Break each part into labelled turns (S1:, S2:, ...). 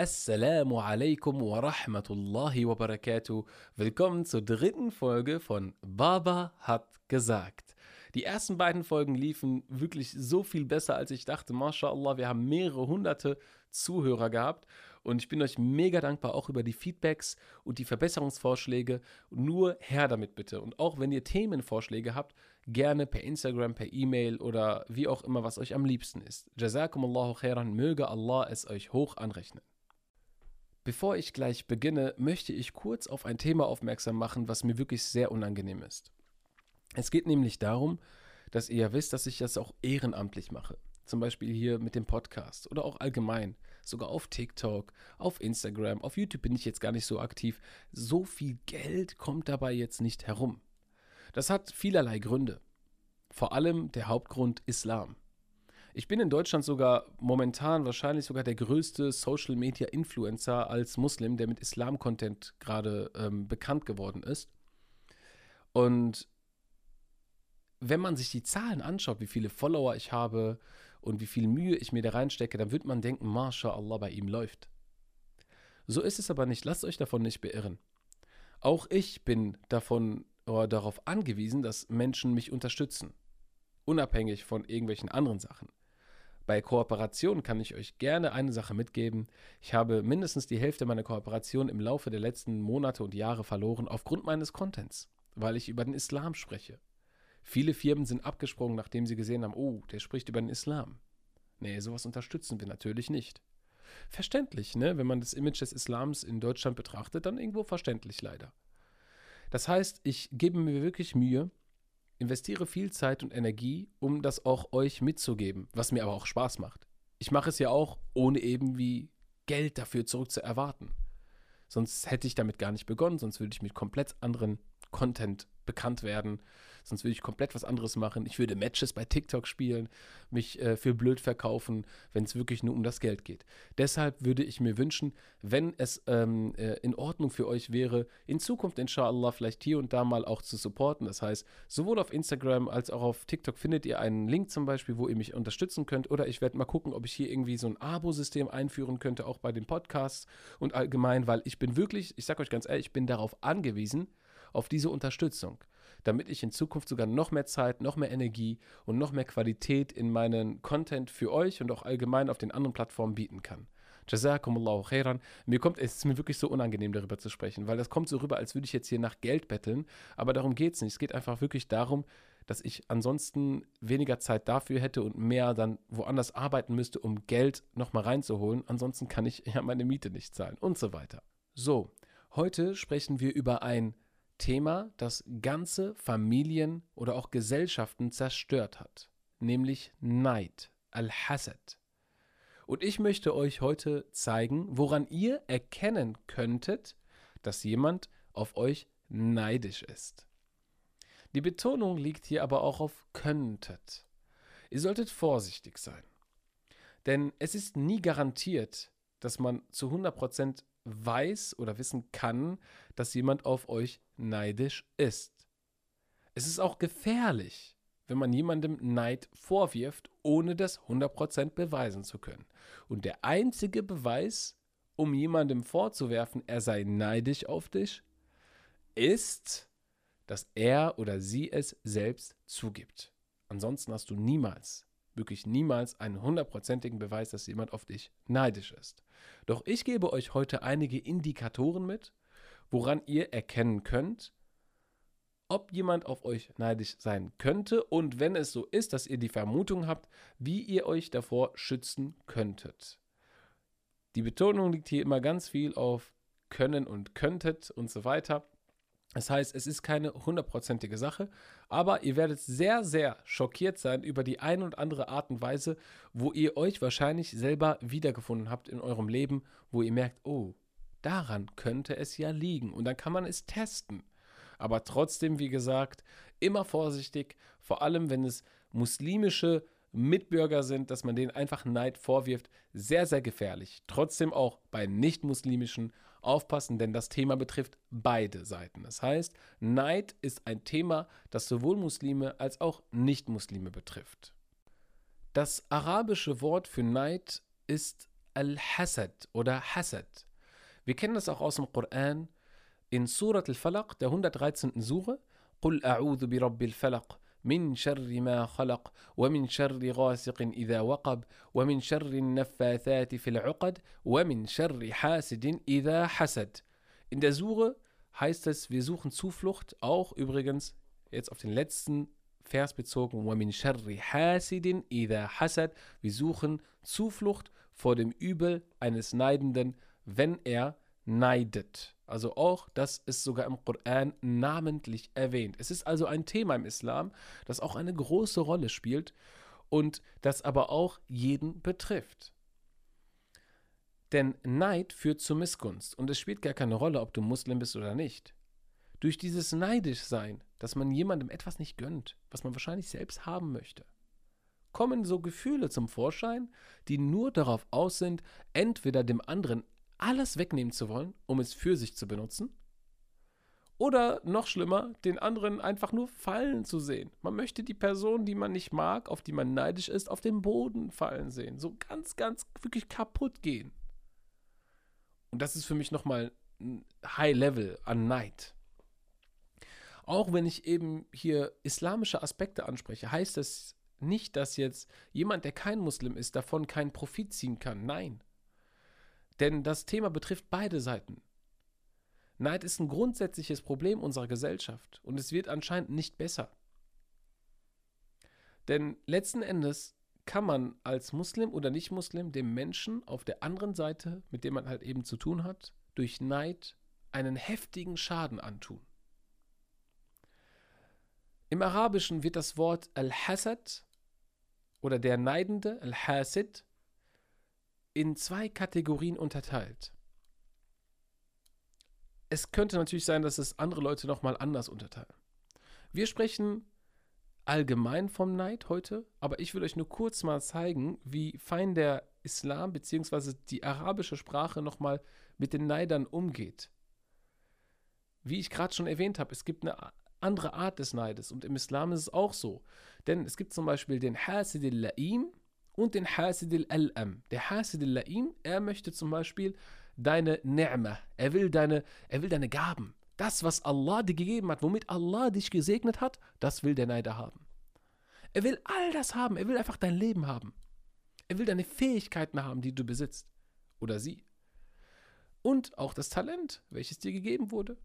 S1: Assalamu alaikum wa rahmatullahi wa barakatuh. Willkommen zur dritten Folge von Baba hat gesagt. Die ersten beiden Folgen liefen wirklich so viel besser, als ich dachte. MashaAllah, wir haben mehrere hunderte Zuhörer gehabt und ich bin euch mega dankbar auch über die Feedbacks und die Verbesserungsvorschläge. Nur her damit bitte. Und auch wenn ihr Themenvorschläge habt, gerne per Instagram, per E-Mail oder wie auch immer, was euch am liebsten ist. Jazakumullahu khairan, möge Allah es euch hoch anrechnen. Bevor ich gleich beginne, möchte ich kurz auf ein Thema aufmerksam machen, was mir wirklich sehr unangenehm ist. Es geht nämlich darum, dass ihr ja wisst, dass ich das auch ehrenamtlich mache. Zum Beispiel hier mit dem Podcast oder auch allgemein. Sogar auf TikTok, auf Instagram, auf YouTube bin ich jetzt gar nicht so aktiv. So viel Geld kommt dabei jetzt nicht herum. Das hat vielerlei Gründe. Vor allem der Hauptgrund Islam. Ich bin in Deutschland sogar momentan wahrscheinlich sogar der größte Social Media Influencer als Muslim, der mit Islam-Content gerade ähm, bekannt geworden ist. Und wenn man sich die Zahlen anschaut, wie viele Follower ich habe und wie viel Mühe ich mir da reinstecke, dann wird man denken, MashaAllah, bei ihm läuft. So ist es aber nicht. Lasst euch davon nicht beirren. Auch ich bin davon oder darauf angewiesen, dass Menschen mich unterstützen. Unabhängig von irgendwelchen anderen Sachen. Bei Kooperationen kann ich euch gerne eine Sache mitgeben. Ich habe mindestens die Hälfte meiner Kooperation im Laufe der letzten Monate und Jahre verloren aufgrund meines Contents, weil ich über den Islam spreche. Viele Firmen sind abgesprungen, nachdem sie gesehen haben, oh, der spricht über den Islam. Nee, sowas unterstützen wir natürlich nicht. Verständlich, ne? Wenn man das Image des Islams in Deutschland betrachtet, dann irgendwo verständlich leider. Das heißt, ich gebe mir wirklich Mühe, investiere viel Zeit und Energie, um das auch euch mitzugeben, was mir aber auch Spaß macht. Ich mache es ja auch, ohne irgendwie Geld dafür zurück zu erwarten. Sonst hätte ich damit gar nicht begonnen, sonst würde ich mit komplett anderen Content bekannt werden. Sonst würde ich komplett was anderes machen. Ich würde Matches bei TikTok spielen, mich äh, für blöd verkaufen, wenn es wirklich nur um das Geld geht. Deshalb würde ich mir wünschen, wenn es ähm, äh, in Ordnung für euch wäre, in Zukunft inshallah vielleicht hier und da mal auch zu supporten. Das heißt, sowohl auf Instagram als auch auf TikTok findet ihr einen Link zum Beispiel, wo ihr mich unterstützen könnt. Oder ich werde mal gucken, ob ich hier irgendwie so ein Abo-System einführen könnte, auch bei den Podcasts und allgemein, weil ich bin wirklich, ich sage euch ganz ehrlich, ich bin darauf angewiesen, auf diese Unterstützung, damit ich in Zukunft sogar noch mehr Zeit, noch mehr Energie und noch mehr Qualität in meinen Content für euch und auch allgemein auf den anderen Plattformen bieten kann. Jazakumullahu khairan. Mir kommt es ist mir wirklich so unangenehm darüber zu sprechen, weil das kommt so rüber, als würde ich jetzt hier nach Geld betteln, aber darum geht es nicht. Es geht einfach wirklich darum, dass ich ansonsten weniger Zeit dafür hätte und mehr dann woanders arbeiten müsste, um Geld nochmal reinzuholen. Ansonsten kann ich ja meine Miete nicht zahlen und so weiter. So, heute sprechen wir über ein Thema, das ganze Familien oder auch Gesellschaften zerstört hat, nämlich Neid, Al-Hasad. Und ich möchte euch heute zeigen, woran ihr erkennen könntet, dass jemand auf euch neidisch ist. Die Betonung liegt hier aber auch auf könntet. Ihr solltet vorsichtig sein. Denn es ist nie garantiert, dass man zu 100% weiß oder wissen kann, dass jemand auf euch neidisch ist. Es ist auch gefährlich, wenn man jemandem Neid vorwirft, ohne das 100% beweisen zu können. Und der einzige Beweis, um jemandem vorzuwerfen, er sei neidisch auf dich, ist, dass er oder sie es selbst zugibt. Ansonsten hast du niemals, wirklich niemals einen hundertprozentigen Beweis, dass jemand auf dich neidisch ist. Doch ich gebe euch heute einige Indikatoren mit, woran ihr erkennen könnt, ob jemand auf euch neidisch sein könnte und wenn es so ist, dass ihr die Vermutung habt, wie ihr euch davor schützen könntet. Die Betonung liegt hier immer ganz viel auf können und könntet und so weiter. Das heißt, es ist keine hundertprozentige Sache, aber ihr werdet sehr, sehr schockiert sein über die ein und andere Art und Weise, wo ihr euch wahrscheinlich selber wiedergefunden habt in eurem Leben, wo ihr merkt, oh, Daran könnte es ja liegen und dann kann man es testen. Aber trotzdem, wie gesagt, immer vorsichtig, vor allem wenn es muslimische Mitbürger sind, dass man denen einfach Neid vorwirft, sehr, sehr gefährlich. Trotzdem auch bei nicht-muslimischen aufpassen, denn das Thema betrifft beide Seiten. Das heißt, Neid ist ein Thema, das sowohl Muslime als auch Nicht-Muslime betrifft. Das arabische Wort für Neid ist Al-Hasad oder Hasad. Wir kennen das auch aus dem Koran in Surat al-Falaq, der 113. Sure. قل أعوذ برب الفلق من شر ما خلق ومن شر غاسق إذا وقب ومن شر النفاثات في العقد ومن شر حاسد إذا حسد. In der Sure heißt es, wir suchen Zuflucht, auch übrigens jetzt auf den letzten Vers bezogen, وَمِن شَرِّ حَاسِدٍ إِذَا حَسَدٍ Wir suchen Zuflucht vor dem Übel eines Neidenden, wenn er neidet. Also auch, das ist sogar im Koran namentlich erwähnt. Es ist also ein Thema im Islam, das auch eine große Rolle spielt und das aber auch jeden betrifft. Denn Neid führt zur Missgunst und es spielt gar keine Rolle, ob du Muslim bist oder nicht. Durch dieses Neidischsein, dass man jemandem etwas nicht gönnt, was man wahrscheinlich selbst haben möchte, kommen so Gefühle zum Vorschein, die nur darauf aus sind, entweder dem anderen alles wegnehmen zu wollen, um es für sich zu benutzen, oder noch schlimmer, den anderen einfach nur fallen zu sehen. Man möchte die Person, die man nicht mag, auf die man neidisch ist, auf den Boden fallen sehen. So ganz, ganz wirklich kaputt gehen. Und das ist für mich nochmal ein High Level an Neid. Auch wenn ich eben hier islamische Aspekte anspreche, heißt das nicht, dass jetzt jemand, der kein Muslim ist, davon keinen Profit ziehen kann. Nein. Denn das Thema betrifft beide Seiten. Neid ist ein grundsätzliches Problem unserer Gesellschaft und es wird anscheinend nicht besser. Denn letzten Endes kann man als Muslim oder Nicht-Muslim dem Menschen auf der anderen Seite, mit dem man halt eben zu tun hat, durch Neid einen heftigen Schaden antun. Im Arabischen wird das Wort Al-Hasad oder der Neidende, Al-Hasid, in zwei Kategorien unterteilt. Es könnte natürlich sein, dass es andere Leute nochmal anders unterteilen. Wir sprechen allgemein vom Neid heute, aber ich will euch nur kurz mal zeigen, wie fein der Islam bzw. die arabische Sprache nochmal mit den Neidern umgeht. Wie ich gerade schon erwähnt habe, es gibt eine andere Art des Neides und im Islam ist es auch so. Denn es gibt zum Beispiel den Hasid al-La'im und den Hasid al-Am. Der Hasid al-La'im, er möchte zum Beispiel deine Ni'mah, er will deine, er will deine Gaben. Das, was Allah dir gegeben hat, womit Allah dich gesegnet hat, das will der Neider haben. Er will all das haben. Er will einfach dein Leben haben. Er will deine Fähigkeiten haben, die du besitzt. Oder sie. Und auch das Talent, welches dir gegeben wurde,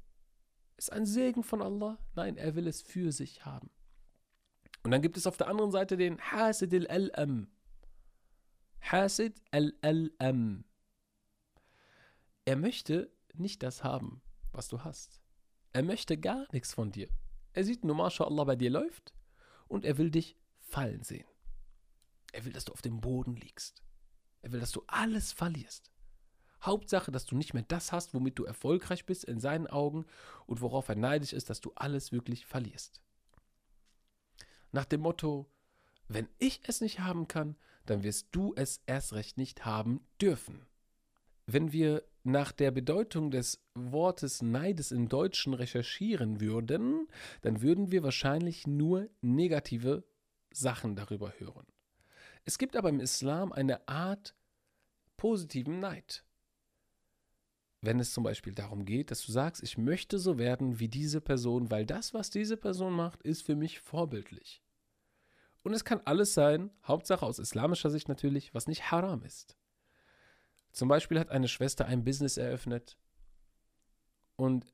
S1: ist ein Segen von Allah. Nein, er will es für sich haben. Und dann gibt es auf der anderen Seite den Hasid al-Am. Hasid al-Am. Er möchte nicht das haben, was du hast. Er möchte gar nichts von dir. Er sieht nur, MashaAllah, bei dir läuft und er will dich fallen sehen. Er will, dass du auf dem Boden liegst. Er will, dass du alles verlierst. Hauptsache, dass du nicht mehr das hast, womit du erfolgreich bist in seinen Augen und worauf er neidisch ist, dass du alles wirklich verlierst. Nach dem Motto, wenn ich es nicht haben kann, dann wirst du es erst recht nicht haben dürfen. Wenn wir nach der Bedeutung des Wortes Neides im Deutschen recherchieren würden, dann würden wir wahrscheinlich nur negative Sachen darüber hören. Es gibt aber im Islam eine Art positiven Neid. Wenn es zum Beispiel darum geht, dass du sagst, ich möchte so werden wie diese Person, weil das, was diese Person macht, ist für mich vorbildlich. Und es kann alles sein, Hauptsache aus islamischer Sicht natürlich, was nicht haram ist. Zum Beispiel hat eine Schwester ein Business eröffnet und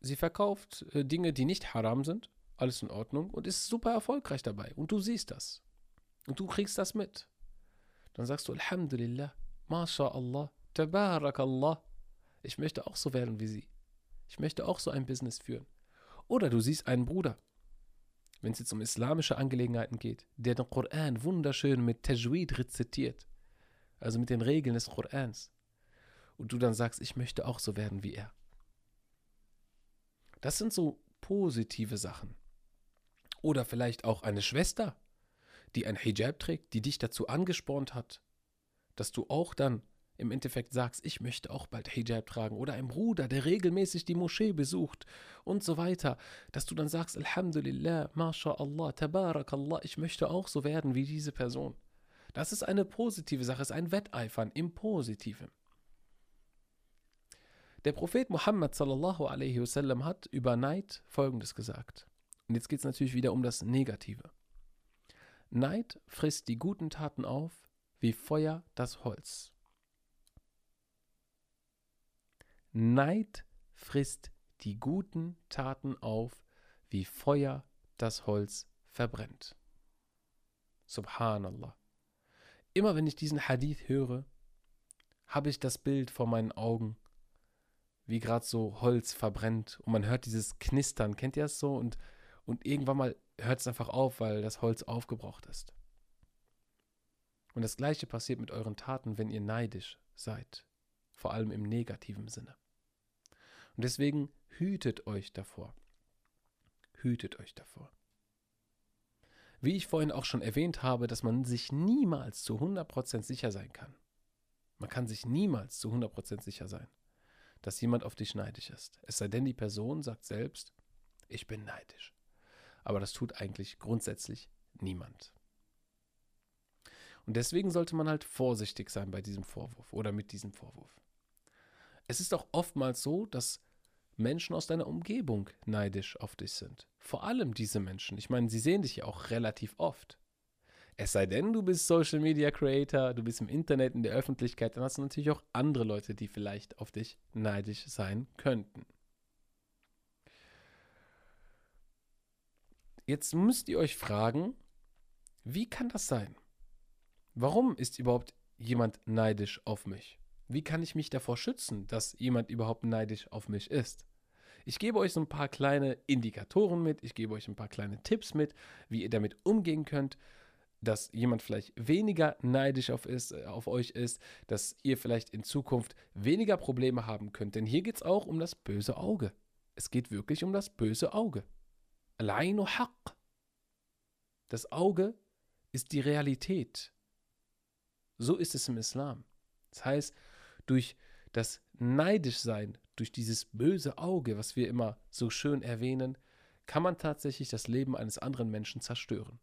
S1: sie verkauft äh, Dinge, die nicht haram sind, alles in Ordnung und ist super erfolgreich dabei. Und du siehst das. Und du kriegst das mit. Dann sagst du Alhamdulillah, MashaAllah, Tabarakallah. Ich möchte auch so werden wie sie. Ich möchte auch so ein Business führen. Oder du siehst einen Bruder, wenn es jetzt um islamische Angelegenheiten geht, der den Koran wunderschön mit Tajweed rezitiert also mit den Regeln des Korans. Und du dann sagst, ich möchte auch so werden wie er. Das sind so positive Sachen. Oder vielleicht auch eine Schwester, die ein Hijab trägt, die dich dazu angespornt hat, dass du auch dann im Endeffekt sagst, ich möchte auch bald Hijab tragen. Oder ein Bruder, der regelmäßig die Moschee besucht und so weiter. Dass du dann sagst, Alhamdulillah, MashaAllah, Tabarakallah, ich möchte auch so werden wie diese Person Das ist eine positive Sache, ist ein Wetteifern im Positiven. Der Prophet Muhammad sallallahu alaihi wasallam hat über Neid folgendes gesagt. Und jetzt geht es natürlich wieder um das Negative. Neid frisst die guten Taten auf, wie Feuer das Holz. Neid frisst die guten Taten auf, wie Feuer das Holz verbrennt. Subhanallah. Immer wenn ich diesen Hadith höre, habe ich das Bild vor meinen Augen, wie gerade so Holz verbrennt und man hört dieses Knistern. Kennt ihr das so? Und, und irgendwann mal hört es einfach auf, weil das Holz aufgebraucht ist. Und das gleiche passiert mit euren Taten, wenn ihr neidisch seid, vor allem im negativen Sinne. Und deswegen hütet euch davor. Hütet euch davor. Wie ich vorhin auch schon erwähnt habe, dass man sich niemals zu 100% sicher sein kann. Man kann sich niemals zu 100% sicher sein, dass jemand auf dich neidisch ist. Es sei denn, die Person sagt selbst, ich bin neidisch. Aber das tut eigentlich grundsätzlich niemand. Und deswegen sollte man halt vorsichtig sein bei diesem Vorwurf oder mit diesem Vorwurf. Es ist auch oftmals so, dass Menschen aus deiner Umgebung neidisch auf dich sind. Vor allem diese Menschen. Ich meine, sie sehen dich ja auch relativ oft. Es sei denn, du bist Social Media Creator, du bist im Internet, in der Öffentlichkeit, dann hast du natürlich auch andere Leute, die vielleicht auf dich neidisch sein könnten. Jetzt müsst ihr euch fragen, wie kann das sein? Warum ist überhaupt jemand neidisch auf mich? Wie kann ich mich davor schützen, dass jemand überhaupt neidisch auf mich ist? Ich gebe euch so ein paar kleine Indikatoren mit, ich gebe euch ein paar kleine Tipps mit, wie ihr damit umgehen könnt, dass jemand vielleicht weniger neidisch auf, ist, äh, auf euch ist, dass ihr vielleicht in Zukunft weniger Probleme haben könnt. Denn hier geht es auch um das böse Auge. Es geht wirklich um das böse Auge. Allein haq. Das Auge ist die Realität. So ist es im Islam. Das heißt, durch das Neidischsein, durch dieses böse Auge, was wir immer so schön erwähnen, kann man tatsächlich das Leben eines anderen Menschen zerstören.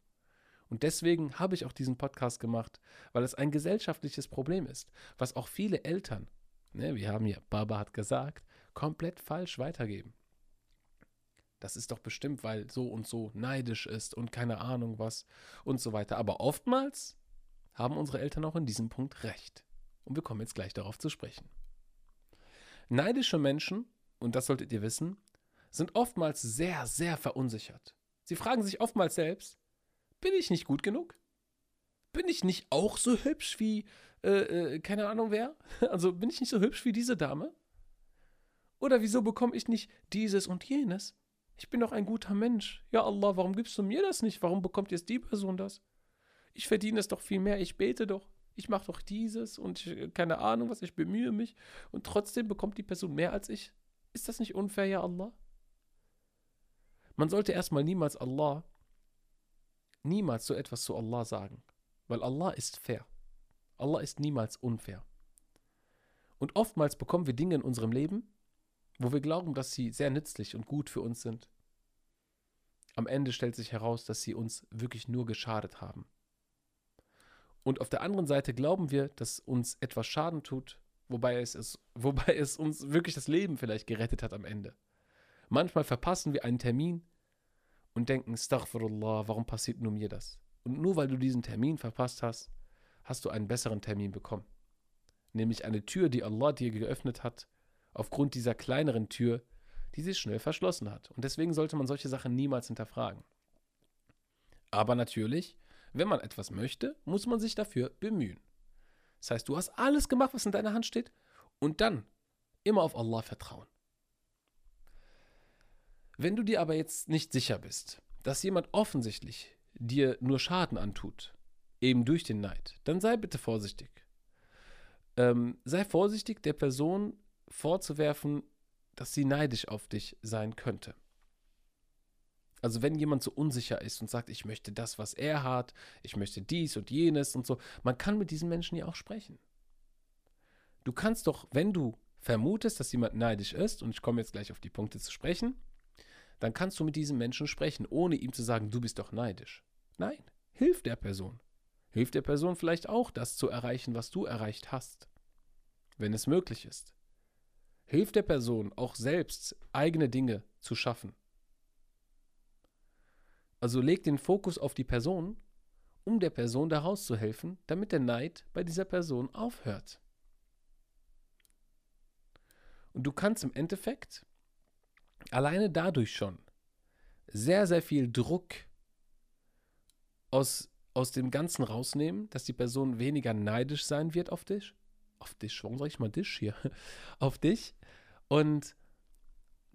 S1: Und deswegen habe ich auch diesen Podcast gemacht, weil es ein gesellschaftliches Problem ist, was auch viele Eltern, ne, wir haben ja, Baba hat gesagt, komplett falsch weitergeben. Das ist doch bestimmt, weil so und so neidisch ist und keine Ahnung was und so weiter. Aber oftmals haben unsere Eltern auch in diesem Punkt recht. Und wir kommen jetzt gleich darauf zu sprechen. Neidische Menschen, und das solltet ihr wissen, sind oftmals sehr, sehr verunsichert. Sie fragen sich oftmals selbst, bin ich nicht gut genug? Bin ich nicht auch so hübsch wie, äh, äh, keine Ahnung wer? Also bin ich nicht so hübsch wie diese Dame? Oder wieso bekomme ich nicht dieses und jenes? Ich bin doch ein guter Mensch. Ja, Allah, warum gibst du mir das nicht? Warum bekommt jetzt die Person das? ich verdiene es doch viel mehr, ich bete doch, ich mache doch dieses und ich, keine Ahnung was, ich bemühe mich und trotzdem bekommt die Person mehr als ich. Ist das nicht unfair, ja Allah? Man sollte erstmal niemals Allah, niemals so etwas zu Allah sagen, weil Allah ist fair. Allah ist niemals unfair. Und oftmals bekommen wir Dinge in unserem Leben, wo wir glauben, dass sie sehr nützlich und gut für uns sind. Am Ende stellt sich heraus, dass sie uns wirklich nur geschadet haben. Und auf der anderen Seite glauben wir, dass uns etwas Schaden tut, wobei es, ist, wobei es uns wirklich das Leben vielleicht gerettet hat am Ende. Manchmal verpassen wir einen Termin und denken, Astaghfirullah, warum passiert nur mir das? Und nur weil du diesen Termin verpasst hast, hast du einen besseren Termin bekommen. Nämlich eine Tür, die Allah dir geöffnet hat, aufgrund dieser kleineren Tür, die sich schnell verschlossen hat. Und deswegen sollte man solche Sachen niemals hinterfragen. Aber natürlich wenn man etwas möchte, muss man sich dafür bemühen. Das heißt, du hast alles gemacht, was in deiner Hand steht, und dann immer auf Allah vertrauen. Wenn du dir aber jetzt nicht sicher bist, dass jemand offensichtlich dir nur Schaden antut, eben durch den Neid, dann sei bitte vorsichtig. Ähm, sei vorsichtig, der Person vorzuwerfen, dass sie neidisch auf dich sein könnte. Also wenn jemand so unsicher ist und sagt, ich möchte das, was er hat, ich möchte dies und jenes und so, man kann mit diesen Menschen ja auch sprechen. Du kannst doch, wenn du vermutest, dass jemand neidisch ist, und ich komme jetzt gleich auf die Punkte zu sprechen, dann kannst du mit diesem Menschen sprechen, ohne ihm zu sagen, du bist doch neidisch. Nein, hilf der Person. Hilft der Person vielleicht auch, das zu erreichen, was du erreicht hast, wenn es möglich ist. Hilft der Person auch selbst, eigene Dinge zu schaffen. Also leg den Fokus auf die Person, um der Person daraus zu helfen, damit der Neid bei dieser Person aufhört. Und du kannst im Endeffekt alleine dadurch schon sehr, sehr viel Druck aus, aus dem Ganzen rausnehmen, dass die Person weniger neidisch sein wird auf dich. Auf dich, warum sage ich mal dich hier? auf dich. Und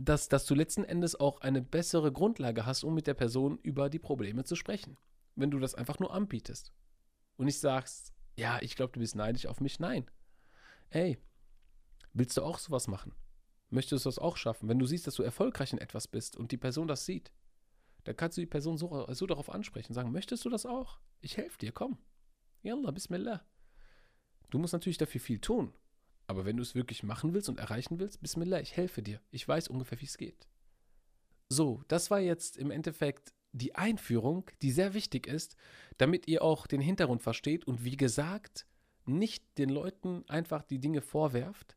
S1: dass, dass du letzten Endes auch eine bessere Grundlage hast, um mit der Person über die Probleme zu sprechen. Wenn du das einfach nur anbietest. Und nicht sagst, ja, ich glaube, du bist neidisch auf mich. Nein. Ey, willst du auch sowas machen? Möchtest du das auch schaffen? Wenn du siehst, dass du erfolgreich in etwas bist und die Person das sieht, dann kannst du die Person so, so darauf ansprechen, sagen, möchtest du das auch? Ich helfe dir, komm. Yallah, Bismillah. Du musst natürlich dafür viel tun. Aber wenn du es wirklich machen willst und erreichen willst, Bismillah, ich helfe dir. Ich weiß ungefähr, wie es geht. So, das war jetzt im Endeffekt die Einführung, die sehr wichtig ist, damit ihr auch den Hintergrund versteht und wie gesagt, nicht den Leuten einfach die Dinge vorwerft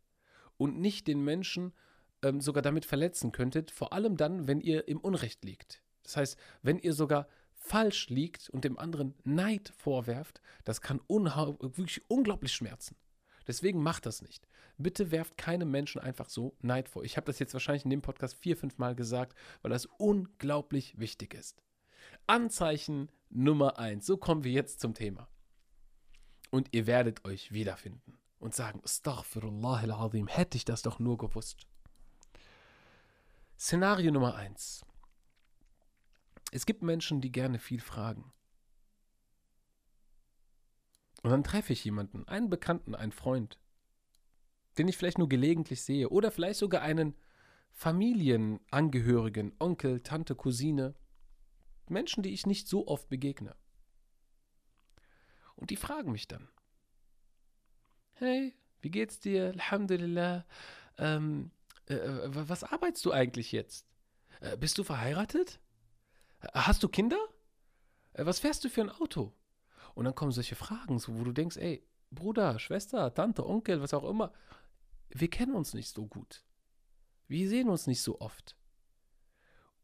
S1: und nicht den Menschen ähm, sogar damit verletzen könntet, vor allem dann, wenn ihr im Unrecht liegt. Das heißt, wenn ihr sogar falsch liegt und dem anderen Neid vorwerft, das kann wirklich unglaublich schmerzen. Deswegen macht das nicht. Bitte werft keinem Menschen einfach so Neid vor. Ich habe das jetzt wahrscheinlich in dem Podcast vier, fünf Mal gesagt, weil das unglaublich wichtig ist. Anzeichen Nummer eins. So kommen wir jetzt zum Thema. Und ihr werdet euch wiederfinden und sagen, Astaghfirullah al-Azim, hätte ich das doch nur gewusst. Szenario Nummer eins. Es gibt Menschen, die gerne viel fragen. Und dann treffe ich jemanden, einen Bekannten, einen Freund, den ich vielleicht nur gelegentlich sehe oder vielleicht sogar einen Familienangehörigen, Onkel, Tante, Cousine, Menschen, die ich nicht so oft begegne. Und die fragen mich dann, hey, wie geht's dir? Alhamdulillah. Ähm, äh, äh was arbeitest du eigentlich jetzt? Äh, bist du verheiratet? Hast du Kinder? Äh, was fährst du für ein Auto? Und dann kommen solche Fragen, so, wo du denkst, ey, Bruder, Schwester, Tante, Onkel, was auch immer, wir kennen uns nicht so gut. Wir sehen uns nicht so oft.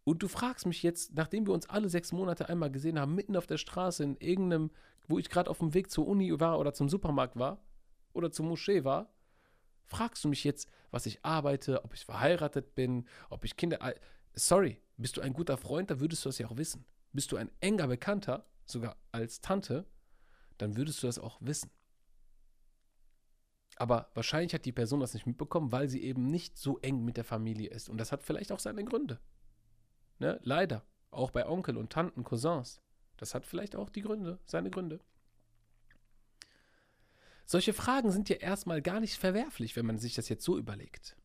S1: Und du fragst mich jetzt, nachdem wir uns alle sechs Monate einmal gesehen haben, mitten auf der Straße in irgendeinem, wo ich gerade auf dem Weg zur Uni war oder zum Supermarkt war oder zur Moschee war, fragst du mich jetzt, was ich arbeite, ob ich verheiratet bin, ob ich Kinder. Sorry, bist du ein guter Freund, dann würdest du das ja auch wissen. Bist du ein enger Bekannter, sogar als Tante, dann würdest du das auch wissen. Aber wahrscheinlich hat die Person das nicht mitbekommen, weil sie eben nicht so eng mit der Familie ist. Und das hat vielleicht auch seine Gründe. Ne? Leider. Auch bei Onkel und Tanten, Cousins. Das hat vielleicht auch die Gründe, seine Gründe. Solche Fragen sind ja erstmal gar nicht verwerflich, wenn man sich das jetzt so überlegt.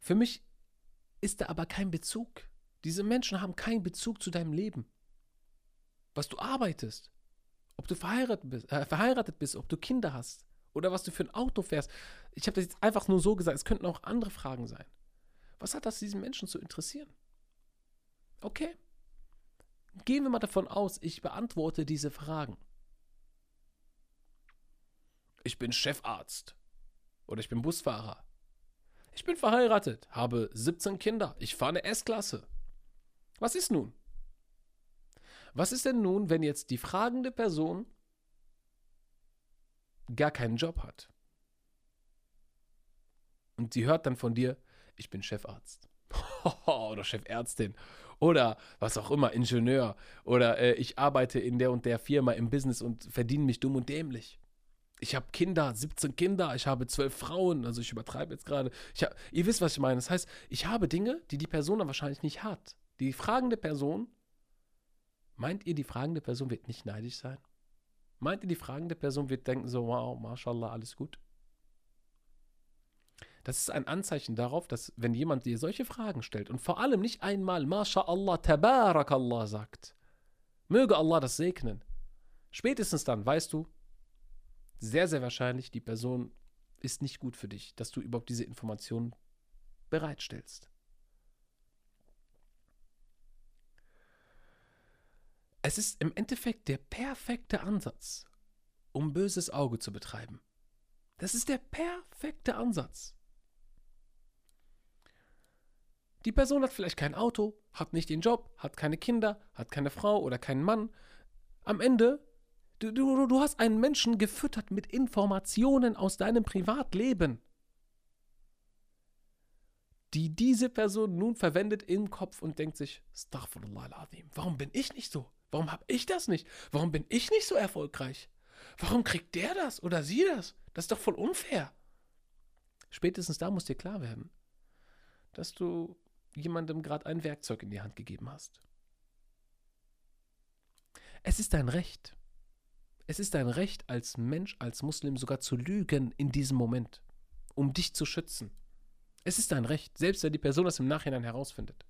S1: Für mich ist da aber kein Bezug. Diese Menschen haben keinen Bezug zu deinem Leben. Was du arbeitest, ob du verheiratet bist, äh, verheiratet bist, ob du Kinder hast oder was du für ein Auto fährst. Ich habe das jetzt einfach nur so gesagt, es könnten auch andere Fragen sein. Was hat das diesen Menschen zu interessieren? Okay. Gehen wir mal davon aus, ich beantworte diese Fragen. Ich bin Chefarzt oder ich bin Busfahrer ich bin verheiratet, habe 17 Kinder, ich fahre eine S-Klasse. Was ist nun? Was ist denn nun, wenn jetzt die fragende Person gar keinen Job hat? Und sie hört dann von dir, ich bin Chefarzt. oder Chefärztin. Oder was auch immer, Ingenieur. Oder äh, ich arbeite in der und der Firma im Business und verdiene mich dumm und dämlich ich habe Kinder, 17 Kinder, ich habe 12 Frauen, also ich übertreibe jetzt gerade. ihr wisst, was ich meine. Das heißt, ich habe Dinge, die die Person dann wahrscheinlich nicht hat. Die fragende Person, meint ihr, die fragende Person wird nicht neidisch sein? Meint ihr, die fragende Person wird denken so, wow, mashallah, alles gut? Das ist ein Anzeichen darauf, dass wenn jemand dir solche Fragen stellt und vor allem nicht einmal mashallah, tabarakallah sagt, möge Allah das segnen. Spätestens dann weißt du, sehr, sehr wahrscheinlich, die Person ist nicht gut für dich, dass du überhaupt diese Informationen bereitstellst. Es ist im Endeffekt der perfekte Ansatz, um böses Auge zu betreiben. Das ist der perfekte Ansatz. Die Person hat vielleicht kein Auto, hat nicht den Job, hat keine Kinder, hat keine Frau oder keinen Mann. Am Ende, du, du, du hast einen Menschen gefüttert mit Informationen aus deinem Privatleben, die diese Person nun verwendet im Kopf und denkt sich, warum bin ich nicht so? Warum habe ich das nicht? Warum bin ich nicht so erfolgreich? Warum kriegt der das oder sie das? Das ist doch voll unfair. Spätestens da muss dir klar werden, dass du jemandem gerade ein Werkzeug in die Hand gegeben hast. Es ist dein Recht. Es ist dein Recht als Mensch, als Muslim sogar zu lügen in diesem Moment, um dich zu schützen. Es ist dein Recht, selbst wenn die Person das im Nachhinein herausfindet.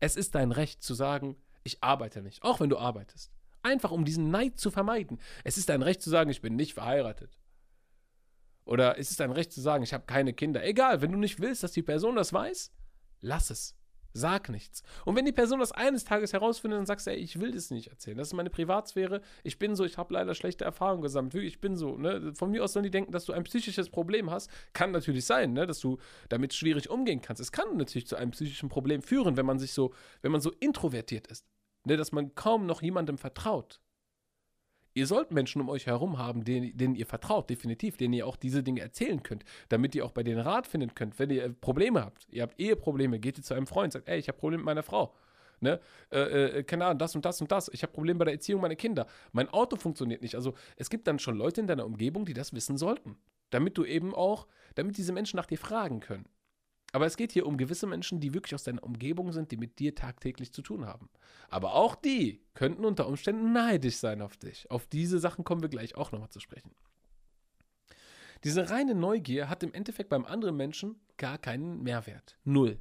S1: Es ist dein Recht zu sagen, ich arbeite nicht, auch wenn du arbeitest. Einfach um diesen Neid zu vermeiden. Es ist dein Recht zu sagen, ich bin nicht verheiratet. Oder es ist dein Recht zu sagen, ich habe keine Kinder. Egal, wenn du nicht willst, dass die Person das weiß, lass es. Sag nichts. Und wenn die Person das eines Tages herausfindet, dann sagst du, ey, ich will das nicht erzählen. Das ist meine Privatsphäre. Ich bin so, ich habe leider schlechte Erfahrungen gesammelt. Ich bin so. Ne? Von mir aus sollen die denken, dass du ein psychisches Problem hast. Kann natürlich sein, ne? dass du damit schwierig umgehen kannst. Es kann natürlich zu einem psychischen Problem führen, wenn man sich so, wenn man so introvertiert ist. Ne? Dass man kaum noch jemandem vertraut. Ihr sollt Menschen um euch herum haben, denen, denen, ihr vertraut, definitiv, denen ihr auch diese Dinge erzählen könnt, damit ihr auch bei denen Rat finden könnt, wenn ihr äh, Probleme habt. Ihr habt Eheprobleme, geht ihr zu einem Freund, sagt, ey, ich habe Probleme mit meiner Frau. Ne? Äh, äh, keine Ahnung, das und das und das. Ich habe Probleme bei der Erziehung meiner Kinder. Mein Auto funktioniert nicht. Also es gibt dann schon Leute in deiner Umgebung, die das wissen sollten. Damit du eben auch, damit diese Menschen nach dir fragen können. Aber es geht hier um gewisse Menschen, die wirklich aus deiner Umgebung sind, die mit dir tagtäglich zu tun haben. Aber auch die könnten unter Umständen neidisch sein auf dich. Auf diese Sachen kommen wir gleich auch nochmal zu sprechen. Diese reine Neugier hat im Endeffekt beim anderen Menschen gar keinen Mehrwert. Null.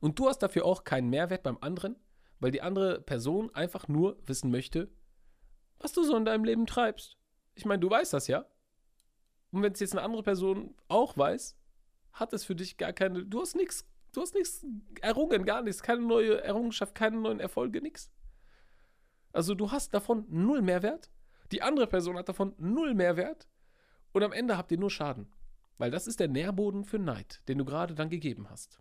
S1: Und du hast dafür auch keinen Mehrwert beim anderen, weil die andere Person einfach nur wissen möchte, was du so in deinem Leben treibst. Ich meine, du weißt das ja. Und wenn es jetzt eine andere Person auch weiß, hat es für dich gar keine, du hast nichts, du hast nichts errungen, gar nichts, keine neue Errungenschaft, keine neuen Erfolge, nichts. Also du hast davon null Mehrwert, die andere Person hat davon null Mehrwert und am Ende habt ihr nur Schaden. Weil das ist der Nährboden für Neid, den du gerade dann gegeben hast.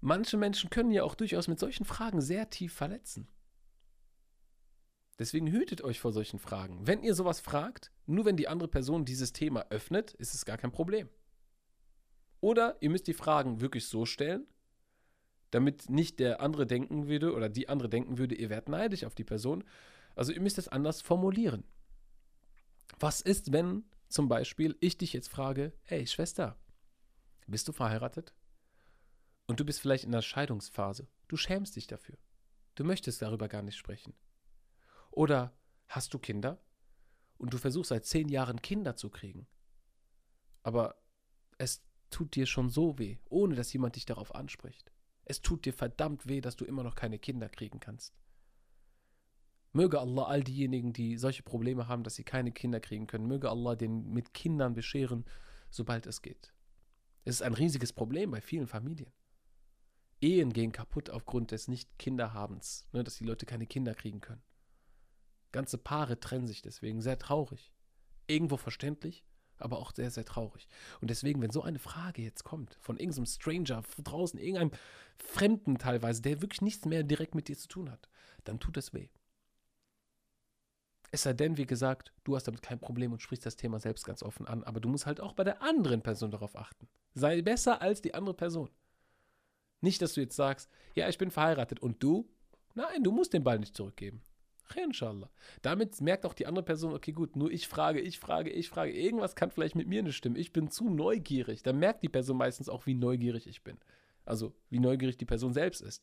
S1: Manche Menschen können ja auch durchaus mit solchen Fragen sehr tief verletzen. Deswegen hütet euch vor solchen Fragen. Wenn ihr sowas fragt, nur wenn die andere Person dieses Thema öffnet, ist es gar kein Problem. Oder ihr müsst die Fragen wirklich so stellen, damit nicht der andere denken würde oder die andere denken würde, ihr werdet neidisch auf die Person. Also ihr müsst es anders formulieren. Was ist, wenn zum Beispiel ich dich jetzt frage, hey Schwester, bist du verheiratet? Und du bist vielleicht in der Scheidungsphase. Du schämst dich dafür. Du möchtest darüber gar nicht sprechen. Oder hast du Kinder und du versuchst seit zehn Jahren Kinder zu kriegen. Aber es tut dir schon so weh, ohne dass jemand dich darauf anspricht. Es tut dir verdammt weh, dass du immer noch keine Kinder kriegen kannst. Möge Allah all diejenigen, die solche Probleme haben, dass sie keine Kinder kriegen können, möge Allah den mit Kindern bescheren, sobald es geht. Es ist ein riesiges Problem bei vielen Familien. Ehen gehen kaputt aufgrund des Nicht-Kinderhabens, ne, dass die Leute keine Kinder kriegen können. Ganze Paare trennen sich deswegen. Sehr traurig. Irgendwo verständlich, aber auch sehr, sehr traurig. Und deswegen, wenn so eine Frage jetzt kommt, von irgendeinem Stranger draußen, irgendeinem Fremden teilweise, der wirklich nichts mehr direkt mit dir zu tun hat, dann tut es weh. Es sei denn, wie gesagt, du hast damit kein Problem und sprichst das Thema selbst ganz offen an, aber du musst halt auch bei der anderen Person darauf achten. Sei besser als die andere Person. Nicht, dass du jetzt sagst, ja, ich bin verheiratet und du? Nein, du musst den Ball nicht zurückgeben. Inshallah. Damit merkt auch die andere Person, okay, gut, nur ich frage, ich frage, ich frage. Irgendwas kann vielleicht mit mir nicht stimmen. Ich bin zu neugierig. Dann merkt die Person meistens auch, wie neugierig ich bin. Also, wie neugierig die Person selbst ist.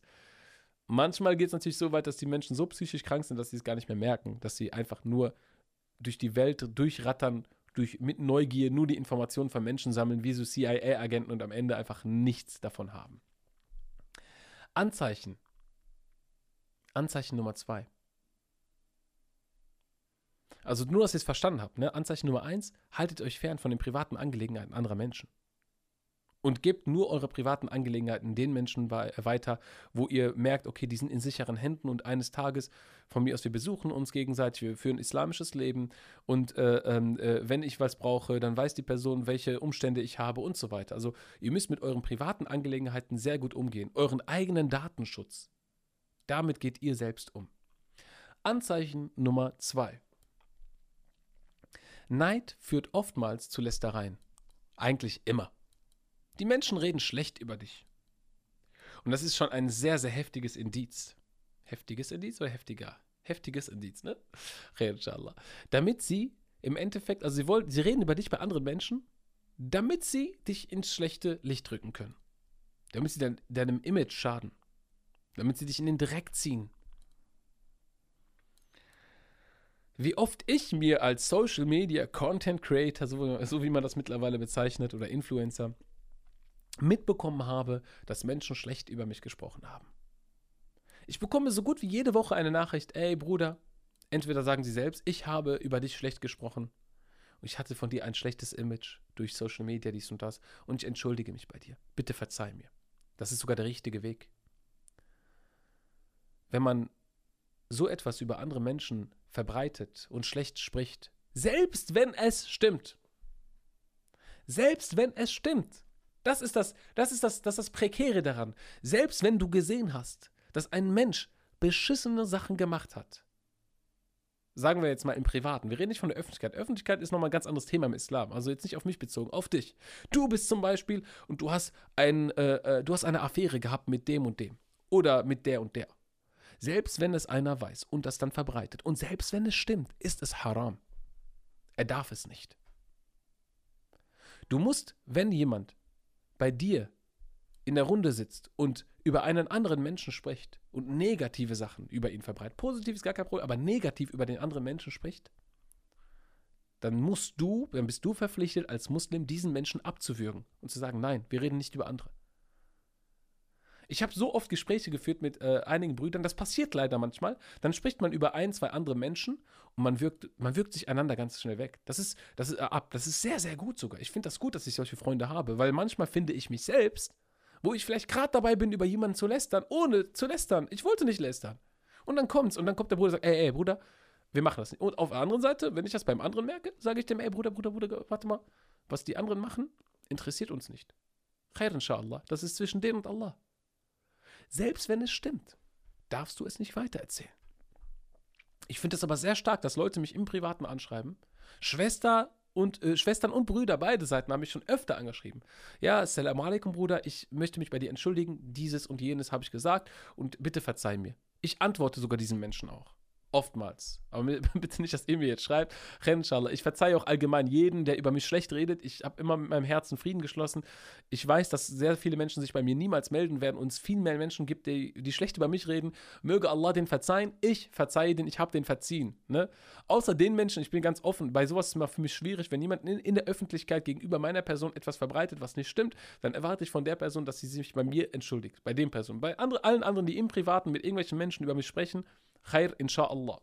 S1: Manchmal geht es natürlich so weit, dass die Menschen so psychisch krank sind, dass sie es gar nicht mehr merken. Dass sie einfach nur durch die Welt durchrattern, durch, mit Neugier nur die Informationen von Menschen sammeln, wie so CIA-Agenten und am Ende einfach nichts davon haben. Anzeichen. Anzeichen Nummer zwei. Also nur, dass ihr es verstanden habt. Ne? Anzeichen Nummer eins, haltet euch fern von den privaten Angelegenheiten anderer Menschen. Und gebt nur eure privaten Angelegenheiten den Menschen weiter, wo ihr merkt, okay, die sind in sicheren Händen und eines Tages, von mir aus, wir besuchen uns gegenseitig, wir führen islamisches Leben und äh, ähm, äh, wenn ich was brauche, dann weiß die Person, welche Umstände ich habe und so weiter. Also ihr müsst mit euren privaten Angelegenheiten sehr gut umgehen. Euren eigenen Datenschutz, damit geht ihr selbst um. Anzeichen Nummer zwei. Neid führt oftmals zu Lästereien. Eigentlich immer. Die Menschen reden schlecht über dich. Und das ist schon ein sehr, sehr heftiges Indiz. Heftiges Indiz oder heftiger? Heftiges Indiz, ne? Inshallah. Damit sie im Endeffekt, also sie wollen, sie reden über dich bei anderen Menschen, damit sie dich ins schlechte Licht drücken können. Damit sie dein, deinem Image schaden. Damit sie dich in den Dreck ziehen. Wie oft ich mir als Social Media Content Creator, so, so wie man das mittlerweile bezeichnet, oder Influencer, mitbekommen habe, dass Menschen schlecht über mich gesprochen haben. Ich bekomme so gut wie jede Woche eine Nachricht, ey Bruder, entweder sagen sie selbst, ich habe über dich schlecht gesprochen und ich hatte von dir ein schlechtes Image durch Social Media, dies und das und ich entschuldige mich bei dir. Bitte verzeih mir. Das ist sogar der richtige Weg. Wenn man so etwas über andere Menschen verbreitet und schlecht spricht, selbst wenn es stimmt, selbst wenn es stimmt, das ist das, das ist das, das das Prekäre daran. Selbst wenn du gesehen hast, dass ein Mensch beschissene Sachen gemacht hat, sagen wir jetzt mal im Privaten, wir reden nicht von der Öffentlichkeit. Öffentlichkeit ist nochmal ein ganz anderes Thema im Islam, also jetzt nicht auf mich bezogen, auf dich. Du bist zum Beispiel und du hast, ein, äh, äh, du hast eine Affäre gehabt mit dem und dem oder mit der und der. Selbst wenn es einer weiß und das dann verbreitet und selbst wenn es stimmt, ist es haram. Er darf es nicht. Du musst, wenn jemand bei dir in der Runde sitzt und über einen anderen Menschen spricht und negative Sachen über ihn verbreitet, positiv ist gar kein Problem, aber negativ über den anderen Menschen spricht, dann musst du, dann bist du verpflichtet, als Muslim diesen Menschen abzuwürgen und zu sagen, nein, wir reden nicht über andere. Ich habe so oft Gespräche geführt mit äh, einigen Brüdern, das passiert leider manchmal. Dann spricht man über ein, zwei andere Menschen und man wirkt, man wirkt sich einander ganz schnell weg. Das ist, das ist äh, ab. Das ist sehr, sehr gut sogar. Ich finde das gut, dass ich solche Freunde habe, weil manchmal finde ich mich selbst, wo ich vielleicht gerade dabei bin, über jemanden zu lästern, ohne zu lästern. Ich wollte nicht lästern. Und dann kommt's und dann kommt der Bruder und sagt, ey, ey, Bruder, wir machen das nicht. Und auf der anderen Seite, wenn ich das beim anderen merke, sage ich dem, ey, Bruder, Bruder, Bruder, warte mal, was die anderen machen, interessiert uns nicht. Khair, inshallah. Das ist zwischen denen und Allah. Selbst wenn es stimmt, darfst du es nicht weitererzählen. Ich finde es aber sehr stark, dass Leute mich im Privaten anschreiben. Schwester und äh, Schwestern und Brüder, beide Seiten, haben mich schon öfter angeschrieben. Ja, Assalamu alaikum, Bruder, ich möchte mich bei dir entschuldigen. Dieses und jenes habe ich gesagt und bitte verzeih mir. Ich antworte sogar diesen Menschen auch. Oftmals. Aber bitte nicht, dass ihr mir jetzt schreibt. Inshallah. Ich verzeihe auch allgemein jeden, der über mich schlecht redet. Ich habe immer mit meinem Herzen Frieden geschlossen. Ich weiß, dass sehr viele Menschen sich bei mir niemals melden werden und es viel mehr Menschen gibt, die, die schlecht über mich reden. Möge Allah den verzeihen. Ich verzeihe den, ich habe den verziehen. Ne? Außer den Menschen, ich bin ganz offen, bei sowas ist es immer für mich schwierig, wenn jemand in, in der Öffentlichkeit gegenüber meiner Person etwas verbreitet, was nicht stimmt, dann erwarte ich von der Person, dass sie sich bei mir entschuldigt. Bei den Personen. Bei andre, allen anderen, die im Privaten mit irgendwelchen Menschen über mich sprechen, Khair, inshallah.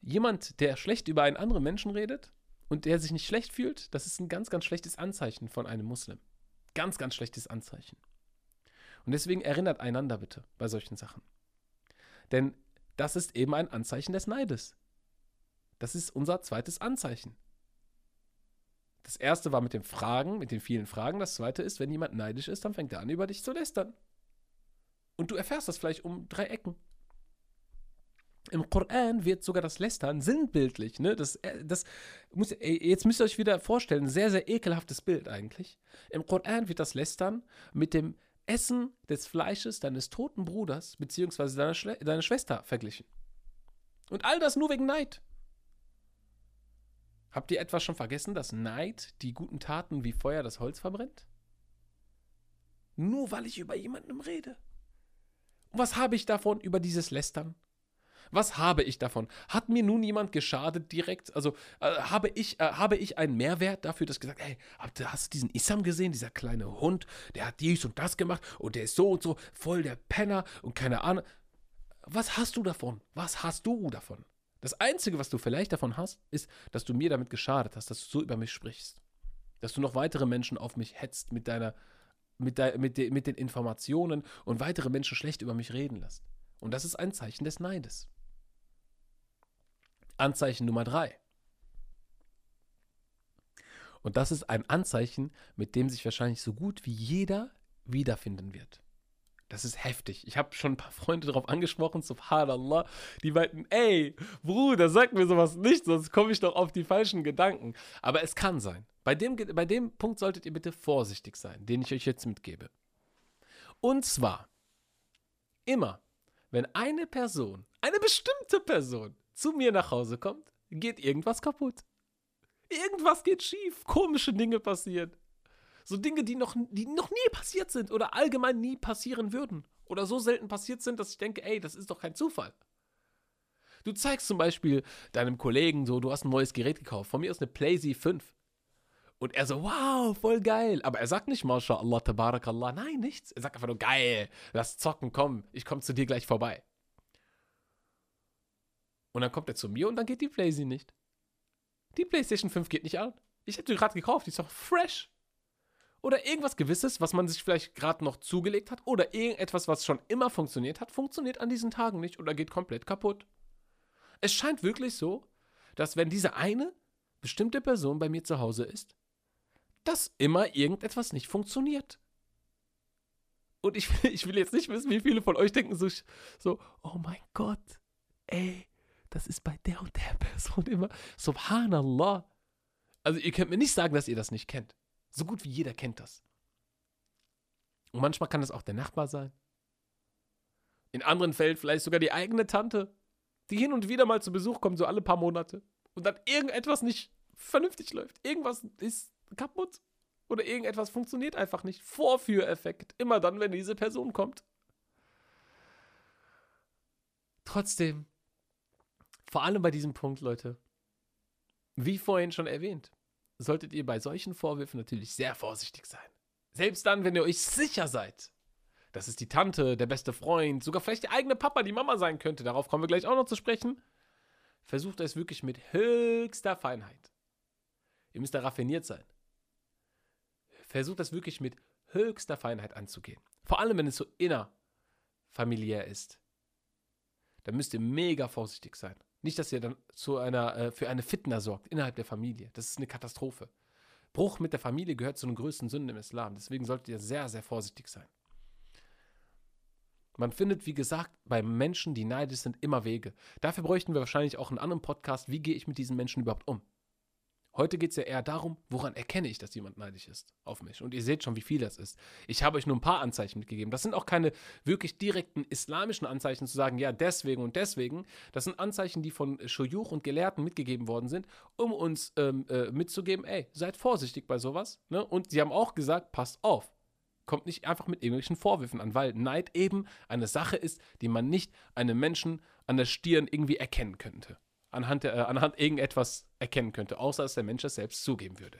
S1: Jemand, der schlecht über einen anderen Menschen redet und der sich nicht schlecht fühlt, das ist ein ganz, ganz schlechtes Anzeichen von einem Muslim. Ganz, ganz schlechtes Anzeichen. Und deswegen erinnert einander bitte bei solchen Sachen. Denn das ist eben ein Anzeichen des Neides. Das ist unser zweites Anzeichen. Das erste war mit den Fragen, mit den vielen Fragen. Das zweite ist, wenn jemand neidisch ist, dann fängt er an, über dich zu lästern. Und du erfährst das vielleicht um drei Ecken. Im Koran wird sogar das Lästern sinnbildlich. Ne? Das, äh, das muss, jetzt müsst ihr euch wieder vorstellen, ein sehr, sehr ekelhaftes Bild eigentlich. Im Koran wird das Lästern mit dem Essen des Fleisches deines toten Bruders bzw. Deiner, deiner Schwester verglichen. Und all das nur wegen Neid. Habt ihr etwas schon vergessen, dass Neid die guten Taten wie Feuer das Holz verbrennt? Nur weil ich über jemanden rede. Was habe ich davon über dieses Lästern? Was habe ich davon? Hat mir nun jemand geschadet direkt? Also äh, habe, ich, äh, habe ich einen Mehrwert dafür, dass gesagt, hey, hast du diesen Isam gesehen, dieser kleine Hund, der hat dies und das gemacht und der ist so und so, voll der Penner und keine Ahnung. Was hast du davon? Was hast du davon? Das Einzige, was du vielleicht davon hast, ist, dass du mir damit geschadet hast, dass du so über mich sprichst. Dass du noch weitere Menschen auf mich hetzt mit deiner, mit, de, mit, de, mit den Informationen und weitere Menschen schlecht über mich reden lässt. Und das ist ein Zeichen des Neides. Anzeichen Nummer drei. Und das ist ein Anzeichen, mit dem sich wahrscheinlich so gut wie jeder wiederfinden wird. Das ist heftig. Ich habe schon ein paar Freunde darauf angesprochen, subhanallah. Die meinten, ey, Bruder, sag mir sowas nicht, sonst komme ich doch auf die falschen Gedanken. Aber es kann sein. Bei dem, bei dem Punkt solltet ihr bitte vorsichtig sein, den ich euch jetzt mitgebe. Und zwar, immer, wenn eine Person, eine bestimmte Person zu mir nach Hause kommt, geht irgendwas kaputt. Irgendwas geht schief, komische Dinge passieren. So Dinge, die noch, die noch nie passiert sind oder allgemein nie passieren würden. Oder so selten passiert sind, dass ich denke, ey, das ist doch kein Zufall. Du zeigst zum Beispiel deinem Kollegen so, du hast ein neues Gerät gekauft. Von mir ist eine PlayZ 5. Und er so, wow, voll geil. Aber er sagt nicht, MashaAllah, Tabarakallah. Nein, nichts. Er sagt einfach nur, geil, lass zocken, komm, ich komme zu dir gleich vorbei. Und dann kommt er zu mir und dann geht die PlayZ nicht. Die PlayStation 5 geht nicht an. Ich hätte die gerade gekauft, die ist doch fresh oder irgendwas Gewisses, was man sich vielleicht gerade noch zugelegt hat oder irgendetwas, was schon immer funktioniert hat, funktioniert an diesen Tagen nicht oder geht komplett kaputt. Es scheint wirklich so, dass wenn diese eine bestimmte Person bei mir zu Hause ist, dass immer irgendetwas nicht funktioniert. Und ich, ich will jetzt nicht wissen, wie viele von euch denken so, so, oh mein Gott, ey, das ist bei der und der Person immer, subhanallah. Also ihr könnt mir nicht sagen, dass ihr das nicht kennt. So gut wie jeder kennt das. Und manchmal kann es auch der Nachbar sein. In anderen Fällen vielleicht sogar die eigene Tante, die hin und wieder mal zu Besuch kommt, so alle paar Monate. Und dann irgendetwas nicht vernünftig läuft. Irgendwas ist kaputt. Oder irgendetwas funktioniert einfach nicht. Vorführeffekt. Immer dann, wenn diese Person kommt. Trotzdem, vor allem bei diesem Punkt, Leute, wie vorhin schon erwähnt, solltet ihr bei solchen Vorwürfen natürlich sehr vorsichtig sein. Selbst dann, wenn ihr euch sicher seid, dass es die Tante, der beste Freund, sogar vielleicht die eigene Papa, die Mama sein könnte, darauf kommen wir gleich auch noch zu sprechen, versucht es wirklich mit höchster Feinheit. Ihr müsst da raffiniert sein. Versucht das wirklich mit höchster Feinheit anzugehen. Vor allem, wenn es so innerfamiliär ist. Da müsst ihr mega vorsichtig sein. Nicht, dass ihr dann zu einer, äh, für eine Fitna sorgt innerhalb der Familie. Das ist eine Katastrophe. Bruch mit der Familie gehört zu den größten Sünden im Islam. Deswegen solltet ihr sehr, sehr vorsichtig sein. Man findet, wie gesagt, bei Menschen, die neidisch sind, immer Wege. Dafür bräuchten wir wahrscheinlich auch einen anderen Podcast. Wie gehe ich mit diesen Menschen überhaupt um? Heute geht es ja eher darum, woran erkenne ich, dass jemand neidisch ist auf mich. Und ihr seht schon, wie viel das ist. Ich habe euch nur ein paar Anzeichen mitgegeben. Das sind auch keine wirklich direkten islamischen Anzeichen zu sagen, ja, deswegen und deswegen. Das sind Anzeichen, die von Shuyuch und Gelehrten mitgegeben worden sind, um uns ähm, äh, mitzugeben, ey, seid vorsichtig bei sowas. Ne? Und sie haben auch gesagt, passt auf. Kommt nicht einfach mit irgendwelchen Vorwürfen an, weil Neid eben eine Sache ist, die man nicht einem Menschen an der Stirn irgendwie erkennen könnte anhand, der, äh, anhand irgendetwas erkennen könnte, außer dass der Mensch es selbst zugeben würde.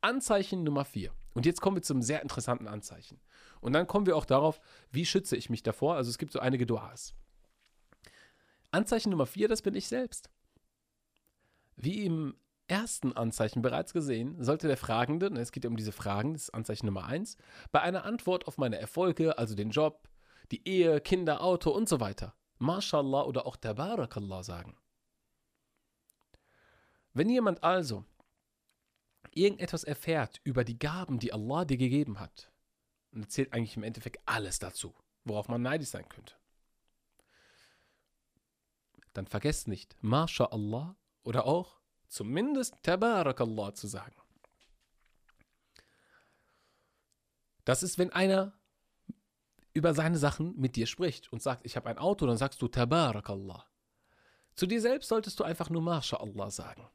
S1: Anzeichen Nummer 4. Und jetzt kommen wir zum sehr interessanten Anzeichen. Und dann kommen wir auch darauf, wie schütze ich mich davor. Also es gibt so einige Duas. Anzeichen Nummer 4, das bin ich selbst. Wie im ersten Anzeichen bereits gesehen, sollte der Fragende, es geht um diese Fragen, das ist Anzeichen Nummer 1, bei einer Antwort auf meine Erfolge, also den Job, die Ehe, Kinder, Auto und so weiter, Mashallah oder auch Tabarakallah sagen. Wenn jemand also irgendetwas erfährt über die Gaben, die Allah dir gegeben hat, und erzählt eigentlich im Endeffekt alles dazu, worauf man neidisch sein könnte, dann vergesst nicht, MashaAllah oder auch zumindest Tabarakallah zu sagen. Das ist, wenn einer über seine Sachen mit dir spricht und sagt, ich habe ein Auto, dann sagst du Tabarakallah. Zu dir selbst solltest du einfach nur MashaAllah sagen.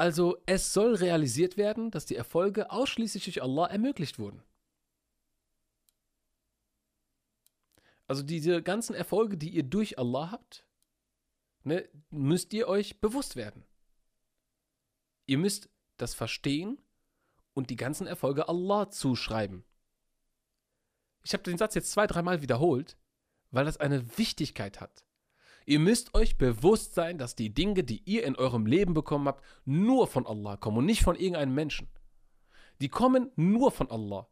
S1: Also es soll realisiert werden, dass die Erfolge ausschließlich durch Allah ermöglicht wurden. Also diese ganzen Erfolge, die ihr durch Allah habt, ne, müsst ihr euch bewusst werden. Ihr müsst das verstehen und die ganzen Erfolge Allah zuschreiben. Ich habe den Satz jetzt zwei, dreimal wiederholt, weil das eine Wichtigkeit hat. Ihr müsst euch bewusst sein, dass die Dinge, die ihr in eurem Leben bekommen habt, nur von Allah kommen und nicht von irgendeinem Menschen. Die kommen nur von Allah.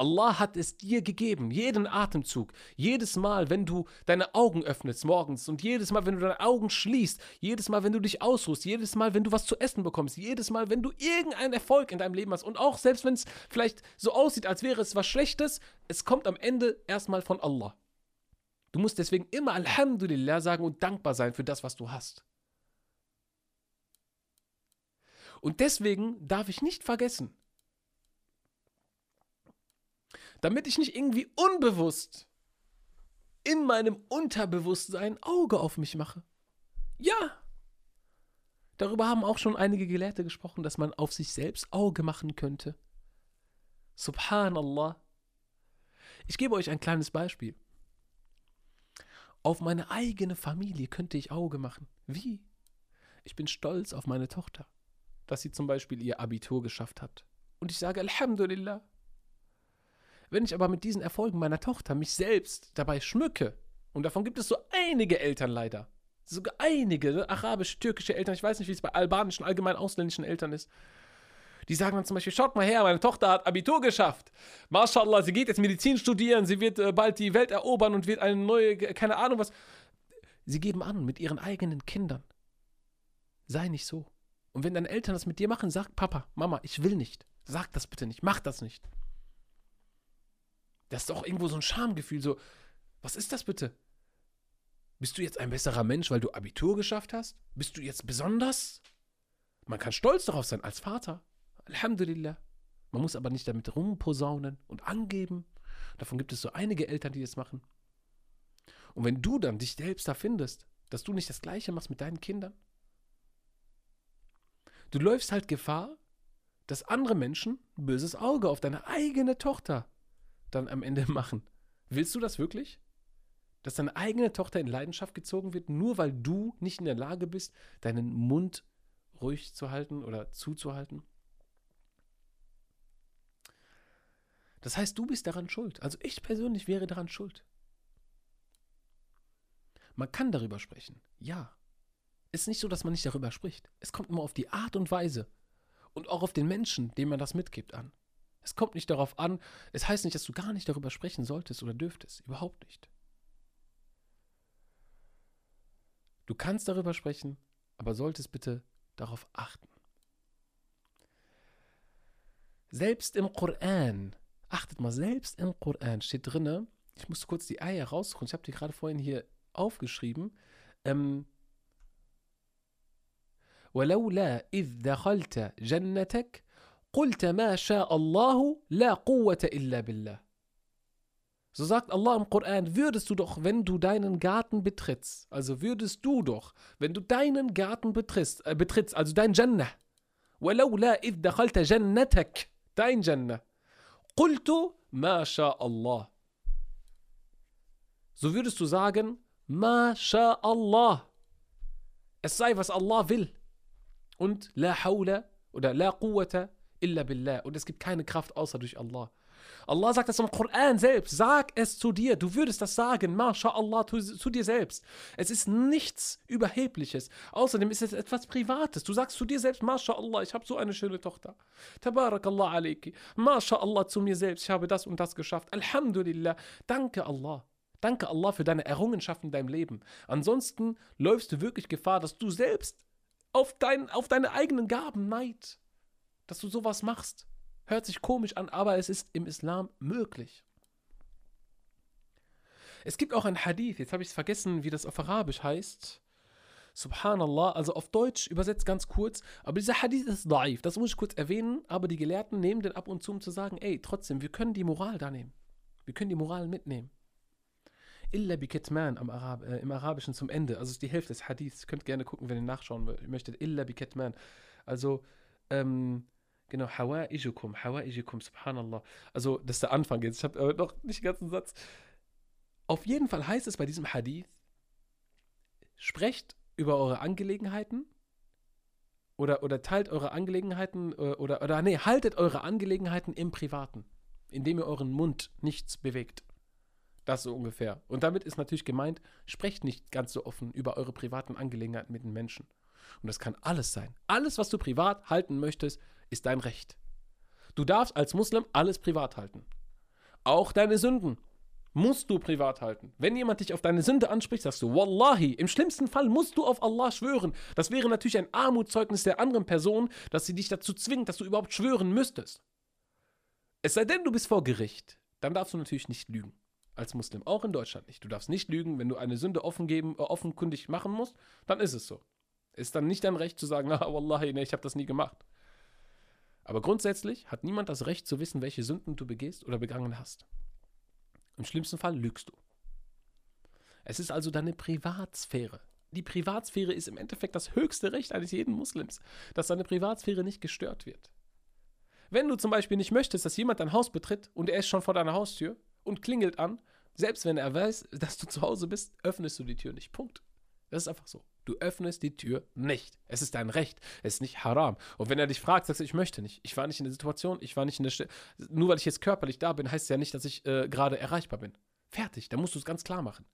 S1: Allah hat es dir gegeben, jeden Atemzug, jedes Mal, wenn du deine Augen öffnest morgens und jedes Mal, wenn du deine Augen schließt, jedes Mal, wenn du dich ausruhst, jedes Mal, wenn du was zu essen bekommst, jedes Mal, wenn du irgendeinen Erfolg in deinem Leben hast und auch selbst wenn es vielleicht so aussieht, als wäre es was Schlechtes, es kommt am Ende erstmal von Allah. Du musst deswegen immer Alhamdulillah sagen und dankbar sein für das, was du hast. Und deswegen darf ich nicht vergessen, damit ich nicht irgendwie unbewusst in meinem Unterbewusstsein Auge auf mich mache. Ja. Darüber haben auch schon einige Gelehrte gesprochen, dass man auf sich selbst Auge machen könnte. Subhanallah. Ich gebe euch ein kleines Beispiel. Auf meine eigene Familie könnte ich Auge machen. Wie? Ich bin stolz auf meine Tochter, dass sie zum Beispiel ihr Abitur geschafft hat. Und ich sage Alhamdulillah. Wenn ich aber mit diesen Erfolgen meiner Tochter mich selbst dabei schmücke, und davon gibt es so einige Eltern leider, sogar einige, ne? arabische, türkische Eltern, ich weiß nicht, wie es bei albanischen, allgemein ausländischen Eltern ist, die sagen dann zum Beispiel, schaut mal her, meine Tochter hat Abitur geschafft. Mashallah, sie geht jetzt Medizin studieren, sie wird äh, bald die Welt erobern und wird eine neue, keine Ahnung was. Sie geben an mit ihren eigenen Kindern. Sei nicht so. Und wenn deine Eltern das mit dir machen, sag Papa, Mama, ich will nicht. Sag das bitte nicht, mach das nicht. Das ist doch irgendwo so ein Schamgefühl, so, was ist das bitte? Bist du jetzt ein besserer Mensch, weil du Abitur geschafft hast? Bist du jetzt besonders? Man kann stolz darauf sein als Vater. Alhamdulillah. Man muss aber nicht damit rumposaunen und angeben. Davon gibt es so einige Eltern, die das machen. Und wenn du dann dich selbst da findest, dass du nicht das Gleiche machst mit deinen Kindern, du läufst halt Gefahr, dass andere Menschen ein böses Auge auf deine eigene Tochter dann am Ende machen. Willst du das wirklich? Dass deine eigene Tochter in Leidenschaft gezogen wird, nur weil du nicht in der Lage bist, deinen Mund ruhig zu halten oder zuzuhalten? Das heißt, du bist daran schuld. Also ich persönlich wäre daran schuld. Man kann darüber sprechen, ja. Es ist nicht so, dass man nicht darüber spricht. Es kommt immer auf die Art und Weise und auch auf den Menschen, dem man das mitgibt, an. Es kommt nicht darauf an, es heißt nicht, dass du gar nicht darüber sprechen solltest oder dürftest. Überhaupt nicht. Du kannst darüber sprechen, aber solltest bitte darauf achten. Selbst im Koran, achtet mal, selbst im Koran steht drinne, ich musste kurz die Eier raussuchen, ich habe die gerade vorhin hier aufgeschrieben, ähm, ولولا إذ دخلت جنتك قلت ما شاء الله لا قوة إلا بالله. So sagt Allah im Koran, würdest du doch, wenn du deinen Garten betrittst, also würdest du doch, wenn du deinen Garten betrittst, äh, betrittst also dein Jannah, ولولا إذ دخلت جنتك, dein Jannah, Qultu Masha Allah. So würdest du sagen, Masha Allah. Es sei, was Allah will. Und La Hawla oder La Quwwata illa billah. Und es gibt keine Kraft außer durch Allah. Allah sagt das im Koran selbst. Sag es zu dir. Du würdest das sagen. MashaAllah zu, zu dir selbst. Es ist nichts Überhebliches. Außerdem ist es etwas Privates. Du sagst zu dir selbst, MashaAllah, ich habe so eine schöne Tochter. Tabarakallah alayki. MashaAllah zu mir selbst. Ich habe das und das geschafft. Alhamdulillah. Danke Allah. Danke Allah für deine Errungenschaften in deinem Leben. Ansonsten läufst du wirklich Gefahr, dass du selbst auf, dein, auf deine eigenen Gaben neid dass du sowas machst. Hört sich komisch an, aber es ist im Islam möglich. Es gibt auch ein Hadith, jetzt habe ich es vergessen, wie das auf Arabisch heißt. Subhanallah, also auf Deutsch übersetzt ganz kurz, aber dieser Hadith ist daif, das muss ich kurz erwähnen, aber die Gelehrten nehmen den ab und zu, um zu sagen, ey, trotzdem, wir können die Moral da nehmen. Wir können die Moral mitnehmen. Illa bi Ketman am Arab, äh, im Arabischen zum Ende, also ist die Hälfte des Hadiths. Könnt gerne gucken, wenn ihr nachschauen möchtet. Illa bi Ketman. Also, ähm, Genau, Hawaijukum, Hawaijukum, subhanallah. Also, das ist der Anfang jetzt. Ich habe aber noch nicht den ganzen Satz. Auf jeden Fall heißt es bei diesem Hadith, sprecht über eure Angelegenheiten oder, oder teilt eure Angelegenheiten äh, oder, oder nee, haltet eure Angelegenheiten im Privaten, indem ihr euren Mund nichts bewegt. Das so ungefähr. Und damit ist natürlich gemeint, sprecht nicht ganz so offen über eure privaten Angelegenheiten mit den Menschen. Und das kann alles sein. Alles, was du privat halten möchtest, ist dein Recht. Du darfst als Muslim alles privat halten. Auch deine Sünden musst du privat halten. Wenn jemand dich auf deine Sünde anspricht, sagst du, Wallahi, im schlimmsten Fall musst du auf Allah schwören. Das wäre natürlich ein Armutszeugnis der anderen Person, dass sie dich dazu zwingt, dass du überhaupt schwören müsstest. Es sei denn, du bist vor Gericht. Dann darfst du natürlich nicht lügen. Als Muslim, auch in Deutschland nicht. Du darfst nicht lügen, wenn du eine Sünde offen geben, äh, offenkundig machen musst, dann ist es so. Ist dann nicht dein Recht zu sagen, na, Wallahi, nee, ich habe das nie gemacht. Aber grundsätzlich hat niemand das Recht zu wissen, welche Sünden du begehst oder begangen hast. Im schlimmsten Fall lügst du. Es ist also deine Privatsphäre. Die Privatsphäre ist im Endeffekt das höchste Recht eines jeden Muslims, dass seine Privatsphäre nicht gestört wird. Wenn du zum Beispiel nicht möchtest, dass jemand dein Haus betritt und er ist schon vor deiner Haustür und klingelt an, selbst wenn er weiß, dass du zu Hause bist, öffnest du die Tür nicht. Punkt. Das ist einfach so. Du öffnest die Tür nicht. Es ist dein Recht. Es ist nicht haram. Und wenn er dich fragt, sagst du, ich möchte nicht. Ich war nicht in der Situation, ich war nicht in der Stelle. Nur weil ich jetzt körperlich da bin, heißt es ja nicht, dass ich äh, gerade erreichbar bin. Fertig. Da musst du es ganz klar machen.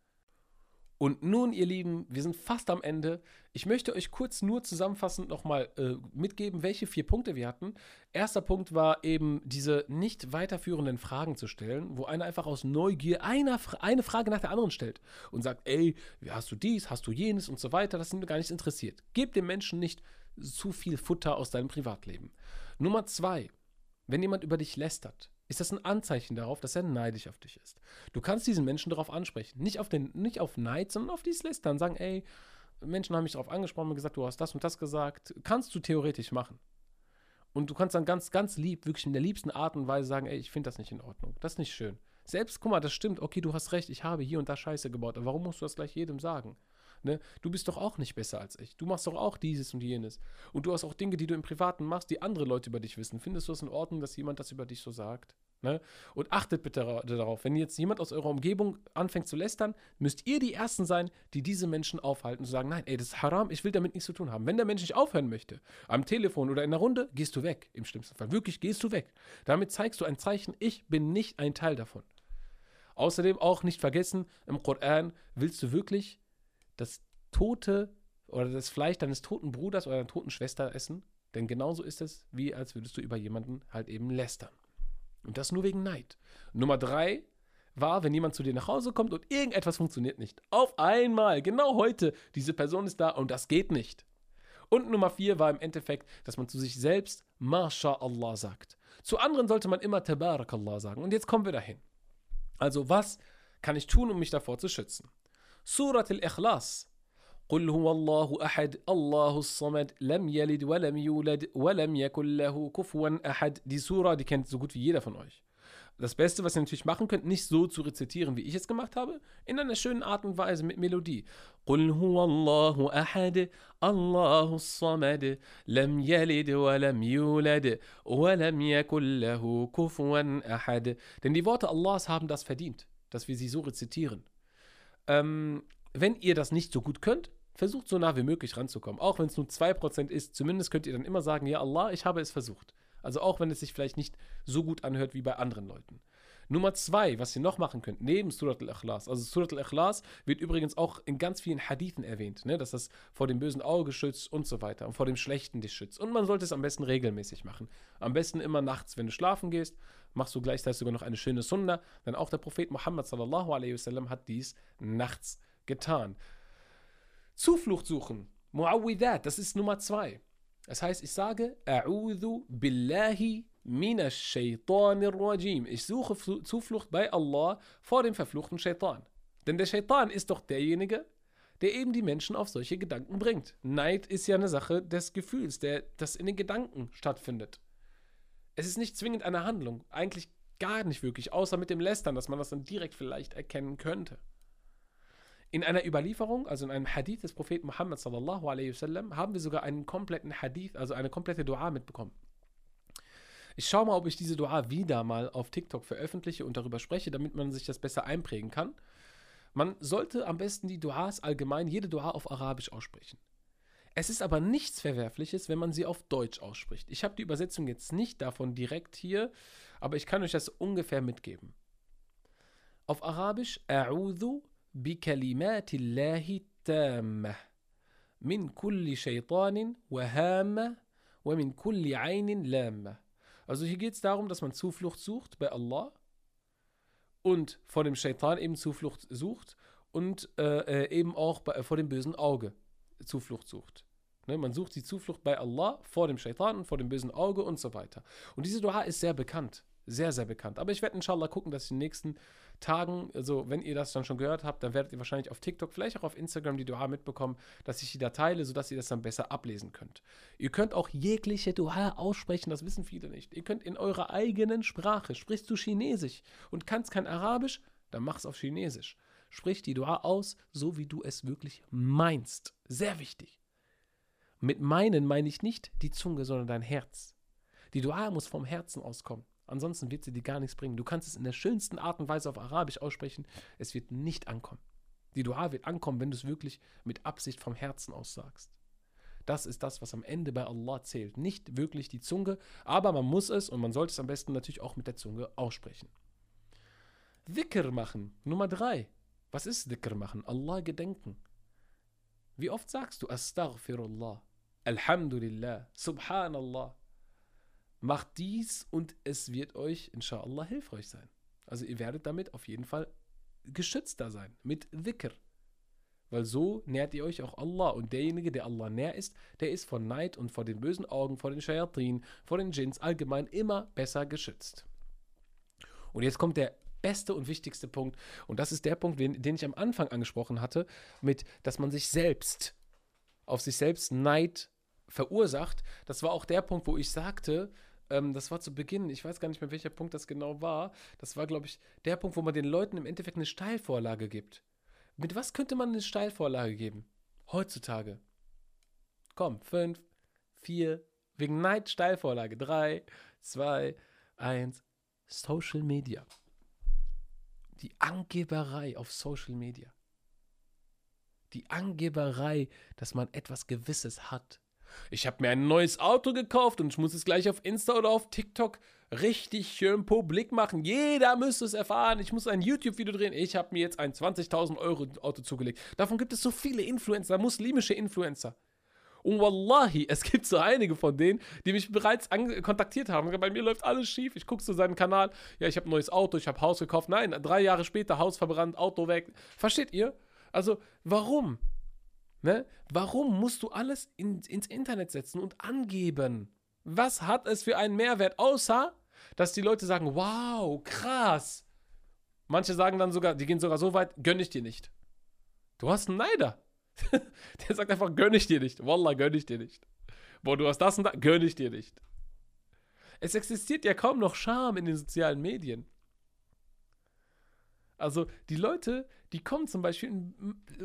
S1: Und nun, ihr Lieben, wir sind fast am Ende. Ich möchte euch kurz nur zusammenfassend nochmal äh, mitgeben, welche vier Punkte wir hatten. Erster Punkt war eben, diese nicht weiterführenden Fragen zu stellen, wo einer einfach aus Neugier eine, eine Frage nach der anderen stellt und sagt, ey, hast du dies, hast du jenes und so weiter, das sind mir gar nicht interessiert. Gib dem Menschen nicht zu viel Futter aus deinem Privatleben. Nummer zwei, wenn jemand über dich lästert, ist das ein Anzeichen darauf, dass er neidisch auf dich ist. Du kannst diesen Menschen darauf ansprechen. Nicht auf, den, nicht auf Neid, sondern auf dieses Lästern. Sagen, ey, Menschen haben mich darauf angesprochen und gesagt, du hast das und das gesagt. Kannst du theoretisch machen. Und du kannst dann ganz, ganz lieb, wirklich in der liebsten Art und Weise sagen, ey, ich finde das nicht in Ordnung. Das ist nicht schön. Selbst, guck mal, das stimmt, okay, du hast recht, ich habe hier und da Scheiße gebaut. Aber warum musst du das gleich jedem sagen? Ne? Du bist doch auch nicht besser als ich. Du machst doch auch dieses und jenes. Und du hast auch Dinge, die du im Privaten machst, die andere Leute über dich wissen. Findest du es in Ordnung, dass jemand das über dich so sagt? Ne? Und achtet bitte darauf, wenn jetzt jemand aus eurer Umgebung anfängt zu lästern, müsst ihr die Ersten sein, die diese Menschen aufhalten und sagen, nein, ey, das ist haram, ich will damit nichts zu tun haben. Wenn der Mensch nicht aufhören möchte, am Telefon oder in der Runde, gehst du weg, im schlimmsten Fall. Wirklich, gehst du weg. Damit zeigst du ein Zeichen, ich bin nicht ein Teil davon. Außerdem auch nicht vergessen, im Koran willst du wirklich das tote oder das Fleisch deines toten Bruders oder deiner toten Schwester essen? Denn genauso ist es, wie als würdest du über jemanden halt eben lästern. Und das nur wegen Neid. Nummer drei war, wenn jemand zu dir nach Hause kommt und irgendetwas funktioniert nicht. Auf einmal, genau heute, diese Person ist da und das geht nicht. Und Nummer vier war im Endeffekt, dass man zu sich selbst MashaAllah sagt. Zu anderen sollte man immer Tabarakallah sagen. Und jetzt kommen wir dahin. Also, was kann ich tun, um mich davor zu schützen? Surat al-Ikhlas قل هو الله أحد الله الصمد لم يلد ولم يولد ولم يكن له كفوا أحد Die Sura, die kennt so gut wie jeder von euch. Das Beste, was ihr natürlich machen könnt, nicht so zu rezitieren, wie ich es gemacht habe, in einer schönen Art und Weise mit Melodie. قل هو الله أحد الله الصمد لم يلد ولم يولد ولم يكن له كفوا أحد Denn die Worte Allahs haben das verdient, dass wir sie so rezitieren. Ähm, wenn ihr das nicht so gut könnt, versucht so nah wie möglich ranzukommen. Auch wenn es nur 2% ist, zumindest könnt ihr dann immer sagen, ja Allah, ich habe es versucht. Also auch wenn es sich vielleicht nicht so gut anhört wie bei anderen Leuten. Nummer zwei, was ihr noch machen könnt, neben Surat al-Ikhlas. Also Surat al-Ikhlas wird übrigens auch in ganz vielen Hadithen erwähnt, ne, dass das vor dem bösen Auge schützt und so weiter und vor dem Schlechten dich schützt. Und man sollte es am besten regelmäßig machen. Am besten immer nachts, wenn du schlafen gehst, machst du gleichzeitig sogar noch eine schöne Sunna, denn auch der Prophet Muhammad sallallahu alaihi wasallam hat dies nachts getan. Zuflucht suchen. Mu'awwidat, das ist Nummer zwei. Das heißt, ich sage, A'udhu billahi. Ich suche Zuflucht bei Allah vor dem verfluchten Shaitan. Denn der Shaitan ist doch derjenige, der eben die Menschen auf solche Gedanken bringt. Neid ist ja eine Sache des Gefühls, der, das in den Gedanken stattfindet. Es ist nicht zwingend eine Handlung, eigentlich gar nicht wirklich, außer mit dem Lästern, dass man das dann direkt vielleicht erkennen könnte. In einer Überlieferung, also in einem Hadith des Propheten Muhammad sallallahu alaihi wasallam, haben wir sogar einen kompletten Hadith, also eine komplette Dua mitbekommen. Ich schaue mal, ob ich diese Dua wieder mal auf TikTok veröffentliche und darüber spreche, damit man sich das besser einprägen kann. Man sollte am besten die Duas allgemein, jede Dua auf Arabisch aussprechen. Es ist aber nichts Verwerfliches, wenn man sie auf Deutsch ausspricht. Ich habe die Übersetzung jetzt nicht davon direkt hier, aber ich kann euch das ungefähr mitgeben. Auf Arabisch, A'udhu bi kalimatillahi tammah. Min kulli shaytanin wa hamma wa min kulli aynin lamma. Also hier geht es darum, dass man Zuflucht sucht bei Allah und vor dem Shaitan eben Zuflucht sucht und äh, äh eben auch bei, vor dem bösen Auge Zuflucht sucht. Ne, man sucht die Zuflucht bei Allah vor dem Shaitan und vor dem bösen Auge und so weiter. Und diese Dua ist sehr bekannt. Sehr, sehr bekannt. Aber ich werde inshallah gucken, dass ich den nächsten Tagen, also wenn ihr das dann schon gehört habt, dann werdet ihr wahrscheinlich auf TikTok, vielleicht auch auf Instagram die Dua mitbekommen, dass ich die da teile, sodass ihr das dann besser ablesen könnt. Ihr könnt auch jegliche Dua aussprechen, das wissen viele nicht. Ihr könnt in eurer eigenen Sprache, sprichst du Chinesisch und kannst kein Arabisch, dann mach's auf Chinesisch. Sprich die Dua aus, so wie du es wirklich meinst. Sehr wichtig. Mit meinen meine ich nicht die Zunge, sondern dein Herz. Die Dua muss vom Herzen auskommen. Ansonsten wird sie dir gar nichts bringen. Du kannst es in der schönsten Art und Weise auf Arabisch aussprechen. Es wird nicht ankommen. Die Dua wird ankommen, wenn du es wirklich mit Absicht vom Herzen aussagst. Das ist das, was am Ende bei Allah zählt. Nicht wirklich die Zunge, aber man muss es und man sollte es am besten natürlich auch mit der Zunge aussprechen. Dhikr machen. Nummer drei. Was ist Dhikr machen? Allah gedenken. Wie oft sagst du Astaghfirullah, Alhamdulillah, Subhanallah? Macht dies und es wird euch, inshallah, hilfreich sein. Also ihr werdet damit auf jeden Fall geschützter sein, mit Dhikr. Weil so nährt ihr euch auch Allah. Und derjenige, der Allah näher ist, der ist vor Neid und vor den bösen Augen, vor den Shayatin, vor den Djinns allgemein immer besser geschützt. Und jetzt kommt der beste und wichtigste Punkt. Und das ist der Punkt, den, den ich am Anfang angesprochen hatte, mit, dass man sich selbst, auf sich selbst Neid verursacht. Das war auch der Punkt, wo ich sagte, ähm, das war zu Beginn, ich weiß gar nicht mehr, welcher Punkt das genau war. Das war, glaube ich, der Punkt, wo man den Leuten im Endeffekt eine Steilvorlage gibt. Mit was könnte man eine Steilvorlage geben? Heutzutage. Komm, fünf, vier, wegen Neid Steilvorlage. Drei, zwei, eins. Social Media die Angeberei auf Social Media. Die Angeberei, dass man etwas Gewisses hat. Ich habe mir ein neues Auto gekauft und ich muss es gleich auf Insta oder auf TikTok richtig schön publik machen. Jeder müsste es erfahren. Ich muss ein YouTube-Video drehen. Ich habe mir jetzt ein 20.000 Euro Auto zugelegt. Davon gibt es so viele Influencer, muslimische Influencer. Und wallahi, es gibt so einige von denen, die mich bereits kontaktiert haben. Bei mir läuft alles schief. Ich gucke zu seinem Kanal. Ja, ich habe ein neues Auto, ich habe Haus gekauft. Nein, drei Jahre später Haus verbrannt, Auto weg. Versteht ihr? Also, warum? Ne? Warum musst du alles in, ins Internet setzen und angeben? Was hat es für einen Mehrwert, außer dass die Leute sagen, wow, krass. Manche sagen dann sogar, die gehen sogar so weit, gönn ich dir nicht. Du hast einen Neider. der sagt einfach, gönn ich dir nicht. Wallah, gönn ich dir nicht. Boah, du hast das und das, gönn ich dir nicht. Es existiert ja kaum noch Scham in den sozialen Medien. Also die Leute, die kommen zum Beispiel,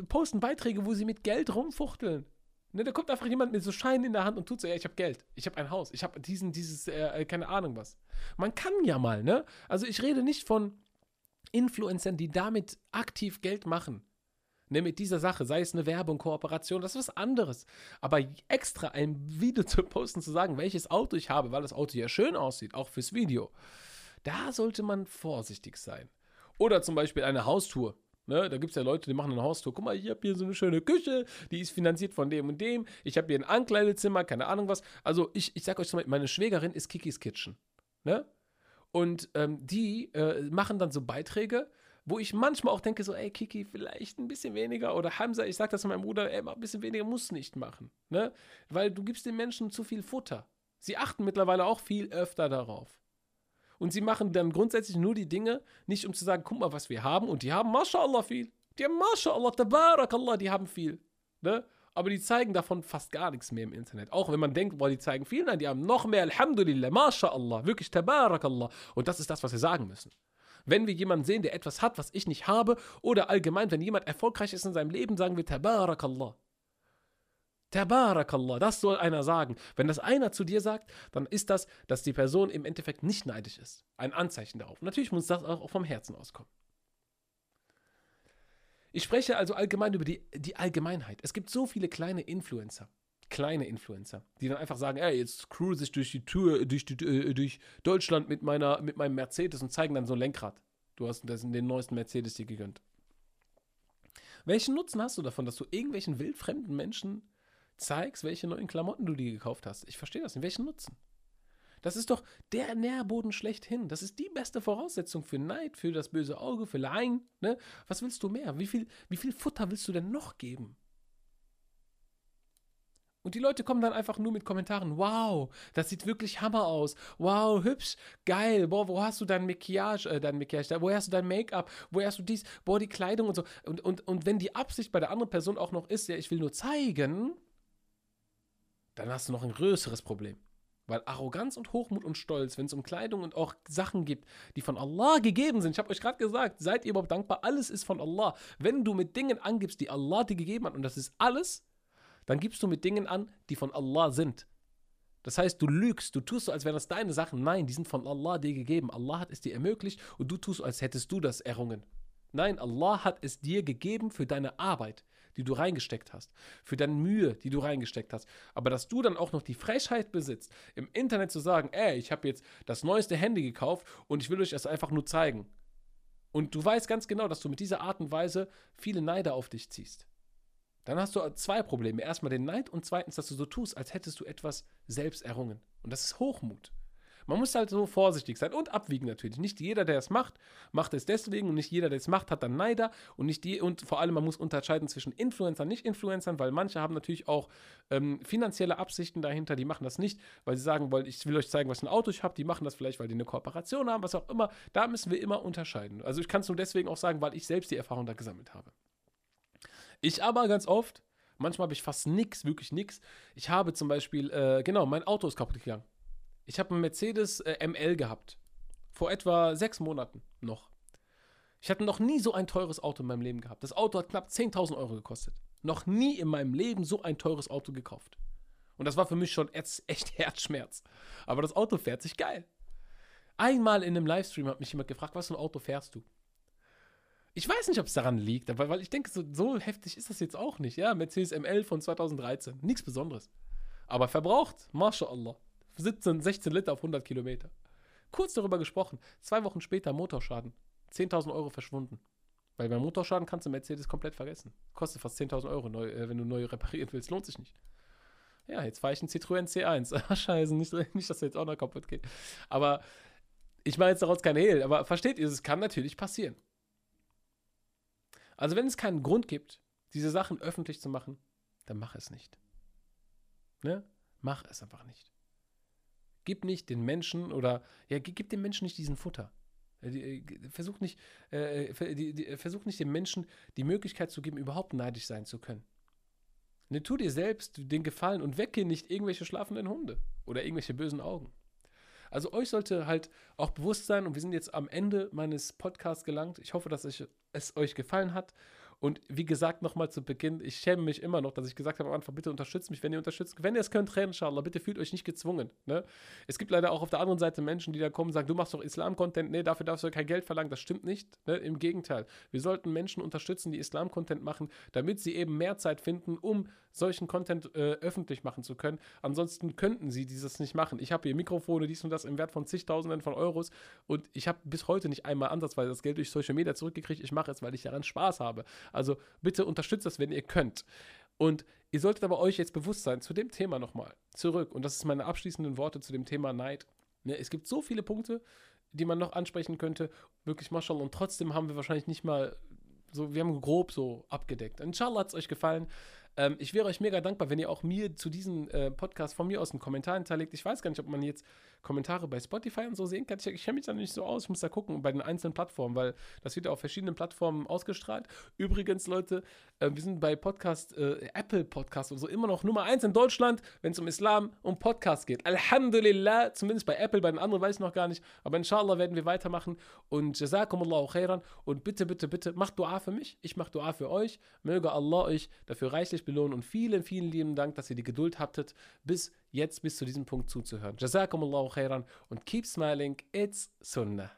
S1: posten Beiträge, wo sie mit Geld rumfuchteln. Ne, da kommt einfach jemand mit so Scheinen in der Hand und tut so, ja, ich habe Geld, ich habe ein Haus, ich habe diesen, dieses, äh, äh, keine Ahnung was. Man kann ja mal, ne? Also ich rede nicht von Influencern, die damit aktiv Geld machen ne, mit dieser Sache, sei es eine Werbung, Kooperation, das ist was anderes. Aber extra ein Video zu posten, zu sagen, welches Auto ich habe, weil das Auto ja schön aussieht, auch fürs Video, da sollte man vorsichtig sein. Oder zum Beispiel eine Haustour. Ne, da gibt es ja Leute, die machen eine Haustour. Guck mal, ich habe hier so eine schöne Küche, die ist finanziert von dem und dem. Ich habe hier ein Ankleidezimmer, keine Ahnung was. Also ich, ich sag euch zum Beispiel, meine Schwägerin ist Kikis Kitchen. Ne? Und ähm, die äh, machen dann so Beiträge, wo ich manchmal auch denke, so, ey, Kiki, vielleicht ein bisschen weniger. Oder Hamza, ich sag das meinem Bruder, ey, ein bisschen weniger muss nicht machen. Ne? Weil du gibst den Menschen zu viel Futter. Sie achten mittlerweile auch viel öfter darauf. Und sie machen dann grundsätzlich nur die Dinge, nicht um zu sagen, guck mal, was wir haben. Und die haben, mashallah, viel. Die haben, mashallah, tabarakallah, die haben viel. Ne? Aber die zeigen davon fast gar nichts mehr im Internet. Auch wenn man denkt, boah, die zeigen viel, nein, die haben noch mehr, Alhamdulillah, mashallah, wirklich tabarakallah. Und das ist das, was wir sagen müssen. Wenn wir jemanden sehen, der etwas hat, was ich nicht habe, oder allgemein, wenn jemand erfolgreich ist in seinem Leben, sagen wir Tabarakallah. Tabarakallah, das soll einer sagen. Wenn das einer zu dir sagt, dann ist das, dass die Person im Endeffekt nicht neidisch ist. Ein Anzeichen darauf. Natürlich muss das auch vom Herzen auskommen. Ich spreche also allgemein über die, die Allgemeinheit. Es gibt so viele kleine Influencer kleine Influencer, die dann einfach sagen, ey, jetzt cruise ich durch die Tour, durch, die, äh, durch Deutschland mit, meiner, mit meinem Mercedes und zeigen dann so ein Lenkrad. Du hast den neuesten Mercedes dir gegönnt. Welchen Nutzen hast du davon, dass du irgendwelchen wildfremden Menschen zeigst, welche neuen Klamotten du dir gekauft hast? Ich verstehe das nicht. Welchen Nutzen? Das ist doch der Nährboden schlechthin. Das ist die beste Voraussetzung für Neid, für das böse Auge, für Laien. Ne? Was willst du mehr? Wie viel, wie viel Futter willst du denn noch geben? Und die Leute kommen dann einfach nur mit Kommentaren. Wow, das sieht wirklich Hammer aus. Wow, hübsch, geil. Boah, wo hast du dein Maquillage, äh, dein Maquillage, wo hast du dein Make-up, wo hast du dies, boah, die Kleidung und so. Und, und, und wenn die Absicht bei der anderen Person auch noch ist, ja, ich will nur zeigen, dann hast du noch ein größeres Problem. Weil Arroganz und Hochmut und Stolz, wenn es um Kleidung und auch Sachen gibt, die von Allah gegeben sind, ich habe euch gerade gesagt, seid ihr überhaupt dankbar, alles ist von Allah. Wenn du mit Dingen angibst, die Allah dir gegeben hat, und das ist alles, dann gibst du mit Dingen an, die von Allah sind. Das heißt, du lügst, du tust so, als wären das deine Sachen. Nein, die sind von Allah dir gegeben. Allah hat es dir ermöglicht und du tust, als hättest du das errungen. Nein, Allah hat es dir gegeben für deine Arbeit, die du reingesteckt hast, für deine Mühe, die du reingesteckt hast. Aber dass du dann auch noch die Frechheit besitzt, im Internet zu sagen, ey, ich habe jetzt das neueste Handy gekauft und ich will euch das einfach nur zeigen. Und du weißt ganz genau, dass du mit dieser Art und Weise viele Neider auf dich ziehst. Dann hast du zwei Probleme. Erstmal den Neid und zweitens, dass du so tust, als hättest du etwas selbst errungen. Und das ist Hochmut. Man muss halt so vorsichtig sein und abwiegen natürlich. Nicht jeder, der es macht, macht es deswegen und nicht jeder, der es macht, hat dann Neider und nicht die und vor allem man muss unterscheiden zwischen Influencern, und Nicht-Influencern, weil manche haben natürlich auch ähm, finanzielle Absichten dahinter. Die machen das nicht, weil sie sagen wollen, ich will euch zeigen, was ein Auto ich habe. Die machen das vielleicht, weil die eine Kooperation haben, was auch immer. Da müssen wir immer unterscheiden. Also ich kann es nur deswegen auch sagen, weil ich selbst die Erfahrung da gesammelt habe. Ich aber ganz oft, manchmal habe ich fast nichts, wirklich nichts. Ich habe zum Beispiel, äh, genau, mein Auto ist kaputt gegangen. Ich habe einen Mercedes äh, ML gehabt. Vor etwa sechs Monaten noch. Ich hatte noch nie so ein teures Auto in meinem Leben gehabt. Das Auto hat knapp 10.000 Euro gekostet. Noch nie in meinem Leben so ein teures Auto gekauft. Und das war für mich schon echt Herzschmerz. Aber das Auto fährt sich geil. Einmal in einem Livestream hat mich jemand gefragt, was für ein Auto fährst du? Ich weiß nicht, ob es daran liegt, aber weil ich denke, so, so heftig ist das jetzt auch nicht. Ja, Mercedes ML von 2013. Nichts Besonderes. Aber verbraucht, MashaAllah. 17, 16 Liter auf 100 Kilometer. Kurz darüber gesprochen. Zwei Wochen später Motorschaden. 10.000 Euro verschwunden. Weil beim Motorschaden kannst du Mercedes komplett vergessen. Kostet fast 10.000 Euro, neu, äh, wenn du neu reparieren willst. Lohnt sich nicht. Ja, jetzt fahre ich einen Citroën C1. Ach, scheiße, nicht, nicht, dass er jetzt auch noch kaputt geht. Aber ich mache jetzt daraus kein Hehl. Aber versteht ihr, es kann natürlich passieren. Also wenn es keinen Grund gibt, diese Sachen öffentlich zu machen, dann mach es nicht. Ne? Mach es einfach nicht. Gib nicht den Menschen oder ja, gib dem Menschen nicht diesen Futter. Äh, äh, versuch nicht, äh, äh versuch nicht dem Menschen die Möglichkeit zu geben, überhaupt neidisch sein zu können. Ne, tu dir selbst den Gefallen und wecke nicht irgendwelche schlafenden Hunde oder irgendwelche bösen Augen. Also euch sollte halt auch bewusst sein, und wir sind jetzt am Ende meines Podcasts gelangt. Ich hoffe, dass es euch gefallen hat. Und wie gesagt, nochmal zu Beginn, ich schäme mich immer noch, dass ich gesagt habe am Anfang, bitte unterstützt mich, wenn ihr unterstützt. Wenn ihr es könnt, inshallah, bitte fühlt euch nicht gezwungen. Ne? Es gibt leider auch auf der anderen Seite Menschen, die da kommen und sagen, du machst doch Islam-Content. Nee, dafür darfst du kein Geld verlangen. Das stimmt nicht. Ne? Im Gegenteil. Wir sollten Menschen unterstützen, die Islam-Content machen, damit sie eben mehr Zeit finden, um solchen Content äh, öffentlich machen zu können. Ansonsten könnten sie dieses nicht machen. Ich habe hier Mikrofone, dies und das im Wert von zigtausenden von Euros und ich habe bis heute nicht einmal ansatzweise das Geld durch Social Media zurückgekriegt. Ich mache es, weil ich daran Spaß habe. Also bitte unterstützt das, wenn ihr könnt. Und ihr solltet aber euch jetzt bewusst sein, zu dem Thema nochmal zurück. Und das ist meine abschließenden Worte zu dem Thema Neid. Ja, es gibt so viele Punkte, die man noch ansprechen könnte. Wirklich, Maschallah. Und trotzdem haben wir wahrscheinlich nicht mal so, wir haben grob so abgedeckt. Inshallah hat es euch gefallen. Ähm, ich wäre euch mega dankbar, wenn ihr auch mir zu diesem äh, Podcast von mir aus einen Kommentar hinterlegt. Ich weiß gar nicht, ob man jetzt Kommentare bei Spotify und so sehen kann. Ich, kenne mich da nicht so aus. Ich muss da gucken bei den einzelnen Plattformen, weil das wird ja auf verschiedenen Plattformen ausgestrahlt. Übrigens, Leute, äh, wir sind bei Podcast, äh, Apple Podcast und so immer noch Nummer eins in Deutschland, wenn es um Islam und Podcast geht. Alhamdulillah, zumindest bei Apple, bei den anderen weiß ich noch gar nicht. Aber inshallah werden wir weitermachen. Und Jazakumullahu khairan. Und bitte, bitte, bitte, macht Dua für mich. Ich mache Dua für euch. Möge Allah euch dafür reichlich belohnen. Und vielen, vielen lieben Dank, dass ihr die Geduld hattet, bis jetzt bis zu diesem Punkt zuzuhören. Jazakumullahu khairan und keep smiling, it's Sunnah.